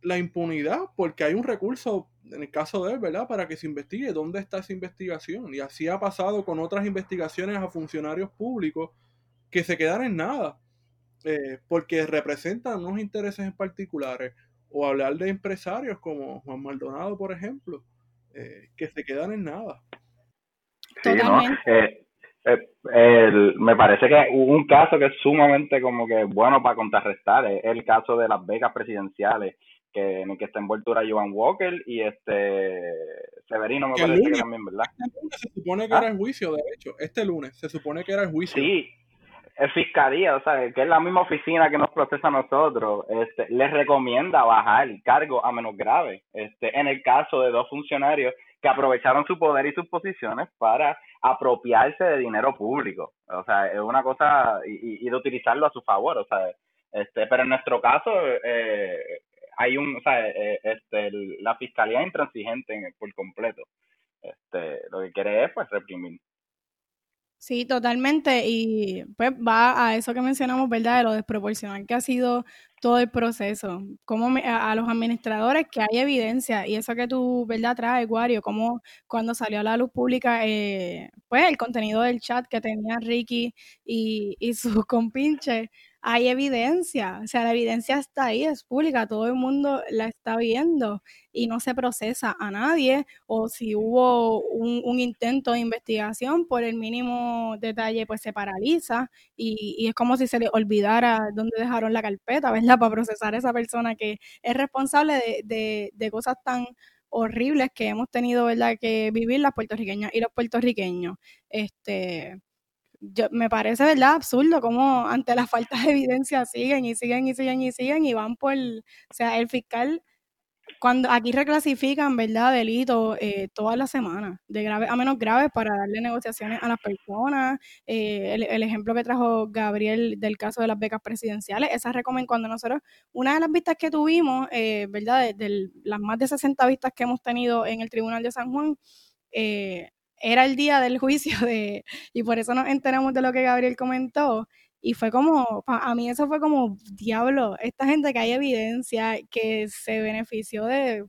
la impunidad porque hay un recurso en el caso de él, ¿verdad? Para que se investigue dónde está esa investigación. Y así ha pasado con otras investigaciones a funcionarios públicos que se quedan en nada, eh, porque representan unos intereses en particulares. O hablar de empresarios como Juan Maldonado, por ejemplo, eh, que se quedan en nada. Sí, ¿no? Eh, me parece que un caso que es sumamente como que bueno para contrarrestar, es el caso de las becas presidenciales que en el que está envuelto era Joan Walker y este Severino me parece que también, ¿verdad? Este lunes se supone que era el ah. juicio, de hecho, este lunes se supone que era el juicio. Sí, es fiscalía, o sea, que es la misma oficina que nos procesa a nosotros, este, les recomienda bajar el cargo a menos grave, este, en el caso de dos funcionarios que aprovecharon su poder y sus posiciones para apropiarse de dinero público, o sea, es una cosa y, y de utilizarlo a su favor, o sea, este, pero en nuestro caso, eh, hay un, o sea, eh, este, la fiscalía es intransigente por completo. Este, lo que quiere es pues reprimir. Sí, totalmente. Y pues va a eso que mencionamos, ¿verdad? De lo desproporcional que ha sido todo el proceso. Como a, los administradores que hay evidencia, y eso que tú, ¿verdad? Traes, Guario, como cuando salió a la luz pública, eh, pues el contenido del chat que tenía Ricky y, y sus compinches hay evidencia, o sea, la evidencia está ahí, es pública, todo el mundo la está viendo y no se procesa a nadie o si hubo un, intento de investigación por el mínimo detalle, pues se paraliza y, es como si se le olvidara dónde dejaron la carpeta, ¿verdad? Para procesar a esa persona que es responsable de, de, cosas tan horribles que hemos tenido, ¿verdad? Que vivir las puertorriqueñas y los puertorriqueños. Este, yo, me parece, ¿verdad? Absurdo como ante la falta de evidencia siguen y siguen y siguen y siguen y van por, o sea, el fiscal, cuando aquí reclasifican, ¿verdad? Delitos eh, todas las semanas, de graves a menos graves para darle negociaciones a las personas. Eh, el, ejemplo que trajo Gabriel del caso de las becas presidenciales, esa recomiendo cuando nosotros, una de las vistas que tuvimos, eh, ¿verdad? De, las más de 60 vistas que hemos tenido en el Tribunal de San Juan, eh, era el día del juicio de, y por eso nos enteramos de lo que Gabriel comentó. Y fue como, a mí eso fue como, diablo, esta gente que hay evidencia que se benefició de,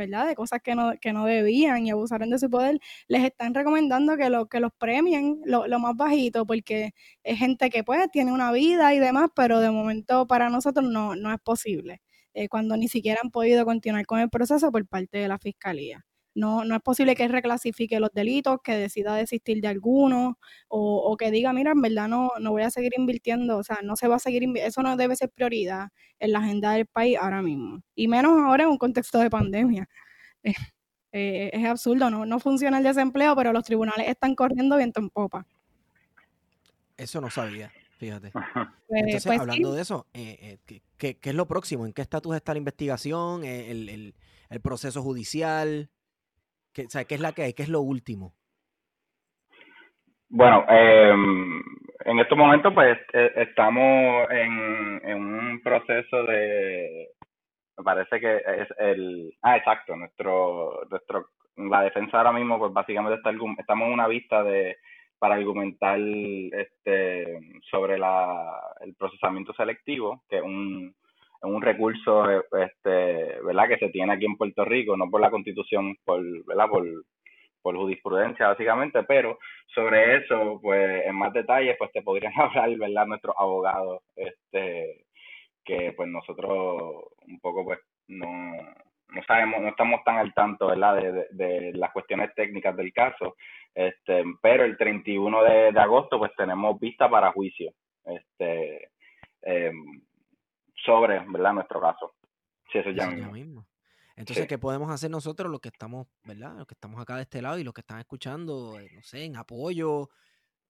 ¿verdad? De cosas que no, que no debían y abusaron de su poder, les están recomendando que, lo, que los premien lo, más bajito, porque es gente que pues tiene una vida y demás, pero de momento para nosotros no, no es posible, eh, cuando ni siquiera han podido continuar con el proceso por parte de la fiscalía. No, no es posible que reclasifique los delitos, que decida desistir de algunos o, que diga, mira, en verdad no, no voy a seguir invirtiendo, o sea, no se va a seguir, eso no debe ser prioridad en la agenda del país ahora mismo. Y menos ahora en un contexto de pandemia. Eh, es absurdo, ¿no? no funciona el desempleo, pero los tribunales están corriendo viento en popa. Eso no sabía. Fíjate. Pues, Entonces, pues hablando de eso, eh, eh, ¿qué, es lo próximo? ¿En qué estatus está la investigación? Eh, ¿El, proceso judicial? ¿Qué, ¿Qué es la que? ¿Qué es lo último? Bueno, em, en estos momentos pues estamos en, en un proceso de, me parece que es el, ah, exacto, nuestro, nuestro, la defensa ahora mismo pues básicamente está, estamos en una vista de para argumentar este, sobre la, el procesamiento selectivo, que es un, un recurso este, ¿verdad? que se tiene aquí en Puerto Rico, no por la constitución, por, ¿verdad? por, por jurisprudencia básicamente, pero sobre eso, pues en más detalle, pues te podrían hablar, ¿verdad? Nuestros abogados, este, que pues nosotros un poco pues no, no sabemos, no estamos tan al tanto, ¿verdad? De, de, las cuestiones técnicas del caso, este, pero el 31 de, de agosto pues tenemos vista para juicio, este, em, sobre, ¿verdad? Nuestro caso. Sí, eso ya, mismo. Entonces, ¿qué podemos hacer nosotros los que estamos, ¿verdad? Los que estamos acá de este lado y los que están escuchando, eh, no sé, en apoyo,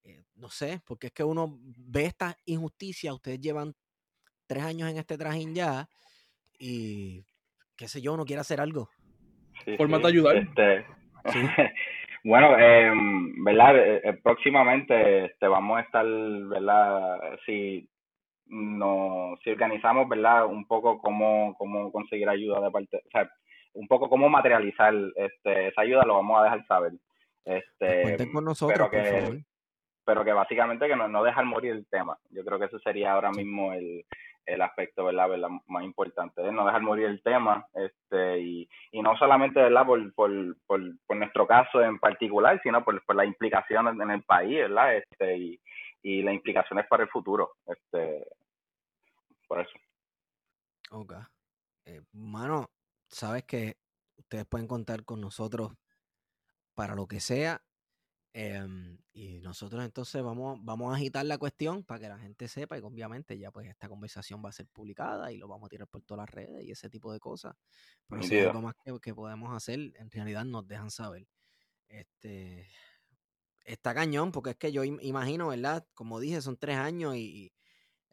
eh, no sé, porque es que uno ve esta injusticia, ustedes llevan tres años en este trajín ya y qué sé yo, no quiere hacer algo. Sí, Forma de ayudar. Este, bueno, eh, ¿verdad? Eh, eh, próximamente este, vamos a estar, ¿verdad? Si, no, si organizamos, ¿verdad? Un poco cómo, cómo conseguir ayuda de parte, o sea, un poco cómo materializar este, esa ayuda, lo vamos a dejar saber. Este, Cuenten con nosotros, pero que, por favor. Pero que básicamente que no, no dejar morir el tema. Yo creo que eso sería ahora mismo el, el aspecto ¿verdad? ¿verdad? más importante no dejar morir el tema este y, y no solamente ¿verdad? Por, por, por, por nuestro caso en particular sino por, por las implicaciones en el país ¿verdad? este y, y las implicaciones para el futuro este por eso ok eh, mano sabes que ustedes pueden contar con nosotros para lo que sea Em, y nosotros entonces vamos, vamos a agitar la cuestión para que la gente sepa y obviamente ya pues esta conversación va a ser publicada y lo vamos a tirar por todas las redes y ese tipo de cosas. Pero si algo más que, que, podemos hacer, en realidad nos dejan saber. Este está cañón, porque es que yo imagino, ¿verdad? Como dije, son tres años y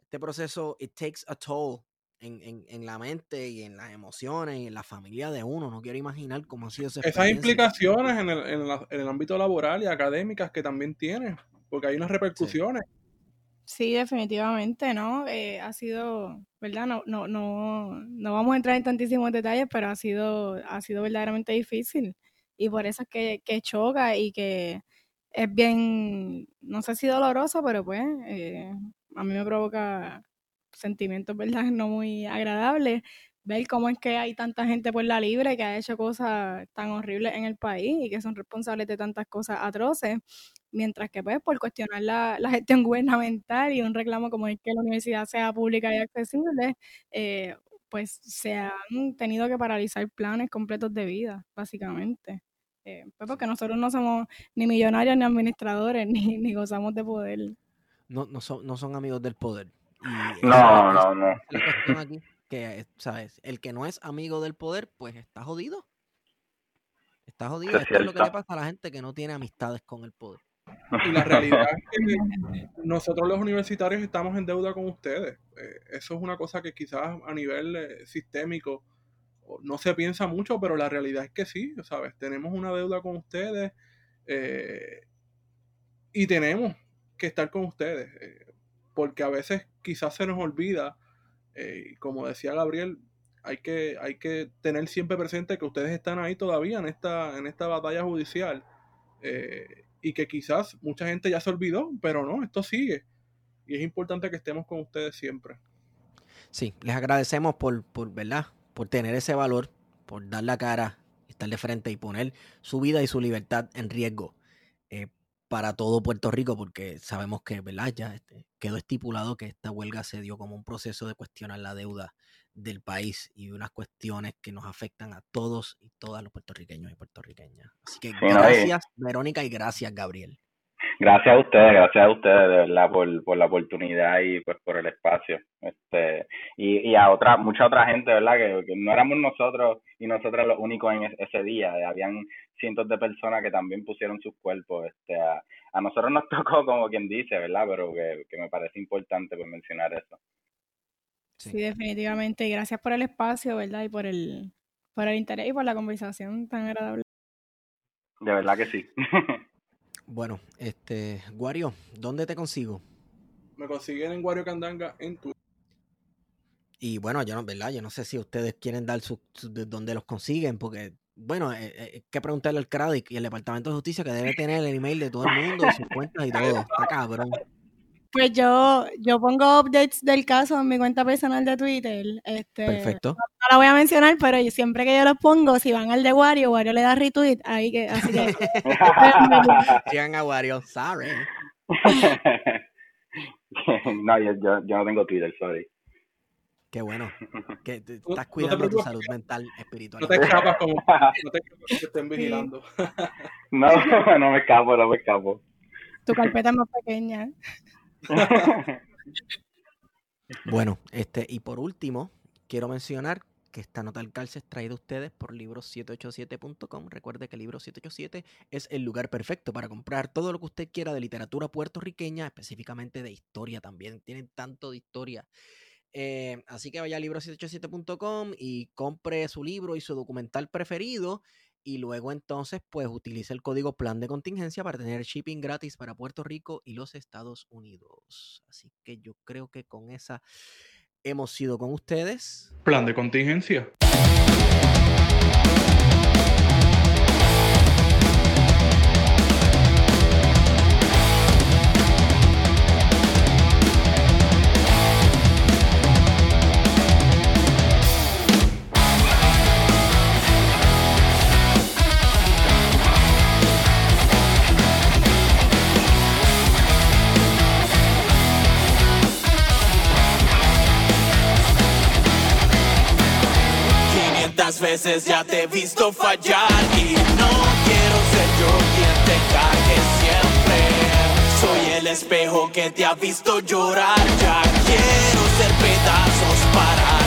este proceso, it takes a toll en, en, en, la mente y en las emociones y en la familia de uno. No quiero imaginar cómo ha sido esa Esas implicaciones en el, en, en el ámbito laboral y académicas que también tiene, porque hay unas repercusiones. Sí, definitivamente, ¿no? Eh, ha sido, ¿verdad? No, no, no, no vamos a entrar en tantísimos detalles, pero ha sido, ha sido verdaderamente difícil. Y por eso es que, que choca y que es bien, no sé si doloroso, pero pues eh, a mí me provoca sentimientos, ¿verdad? No muy agradables. Ver cómo es que hay tanta gente por la libre que ha hecho cosas tan horribles en el país y que son responsables de tantas cosas atroces, mientras que pues por cuestionar la, la gestión gubernamental y un reclamo como es que la universidad sea pública y accesible, eh, pues se han tenido que paralizar planes completos de vida, básicamente. Eh, pues porque nosotros no somos ni millonarios ni administradores, ni, ni gozamos de poder. No, no, son, no son amigos del poder no, no, no. que, ¿sabes? El que no es amigo del poder, pues está jodido. Está jodido. Esto es lo que le pasa a la gente que no tiene amistades con el poder. Y la realidad es que nosotros los universitarios estamos en deuda con ustedes. Eh, eso es una cosa que quizás a nivel eh, sistémico no se piensa mucho, pero la realidad es que sí, ¿sabes? Tenemos una deuda con ustedes eh, y tenemos que estar con ustedes porque a veces quizás se nos olvida, eh, como decía Gabriel, hay que, hay que tener siempre presente que ustedes están ahí todavía en esta, en esta batalla judicial eh, y que quizás mucha gente ya se olvidó, pero no, esto sigue y es importante que estemos con ustedes siempre. Sí, les agradecemos por, por, ¿verdad? por tener ese valor, por dar la cara, estar de frente y poner su vida y su libertad en riesgo. Para todo Puerto Rico, porque sabemos que, ¿verdad? Ya este, quedó estipulado que esta huelga se dio como un proceso de cuestionar la deuda del país y unas cuestiones que nos afectan a todos y todas los puertorriqueños y puertorriqueñas. Así que gracias, Verónica, y gracias, Gabriel. Gracias a ustedes, gracias a ustedes de verdad por, por la oportunidad y pues por el espacio. Este, y, y a otra, mucha otra gente, ¿verdad? Que, no éramos nosotros y nosotros los únicos en ese día. Habían cientos de personas que también pusieron sus cuerpos este, a, a nosotros nos tocó como quien dice, ¿verdad? Pero que, que me parece importante pues, mencionar eso. Sí. definitivamente. Y gracias por el espacio, ¿verdad? Y por el, por el interés y por la conversación tan agradable. De verdad que sí. bueno, este, Guario, ¿dónde te consigo? Me consiguen en Guario Candanga en Twitter. Y bueno, yo no, ¿verdad? Yo no sé si ustedes quieren dar su, de dónde los consiguen, porque, bueno, eh, eh, que preguntarle al CRADIC y el Departamento de Justicia que debe tener el email de todo el mundo, sus cuentas y todo. Está cabrón. Pues yo, yo pongo updates del caso en mi cuenta personal de Twitter. Este, Perfecto. No, la voy a mencionar, pero siempre que yo los pongo, si van al de Wario, Wario le da retweet, ahí que, así que. Sigan a Wario, sorry. no, yo, yo, no tengo Twitter, sorry. Qué bueno. Que estás cuidando tu salud mental, espiritual. No te escapas como no te escapas que te estén vigilando. no, no me escapo, no me escapo. Tu carpeta es más pequeña. bueno, este, y por último, quiero mencionar que esta nota del calce es traída a ustedes por libros787.com. Recuerde que Libro 787 es el lugar perfecto para comprar todo lo que usted quiera de literatura puertorriqueña, específicamente de historia también. Tienen tanto de historia. Eh, así que vaya a libro787.com y compre su libro y su documental preferido y luego entonces pues utilice el código plan de contingencia para tener shipping gratis para Puerto Rico y los Estados Unidos. Así que yo creo que con esa hemos sido con ustedes. Plan de contingencia. Veces ya te he visto fallar y no quiero ser yo quien te cague siempre. Soy el espejo que te ha visto llorar, ya quiero ser pedazos para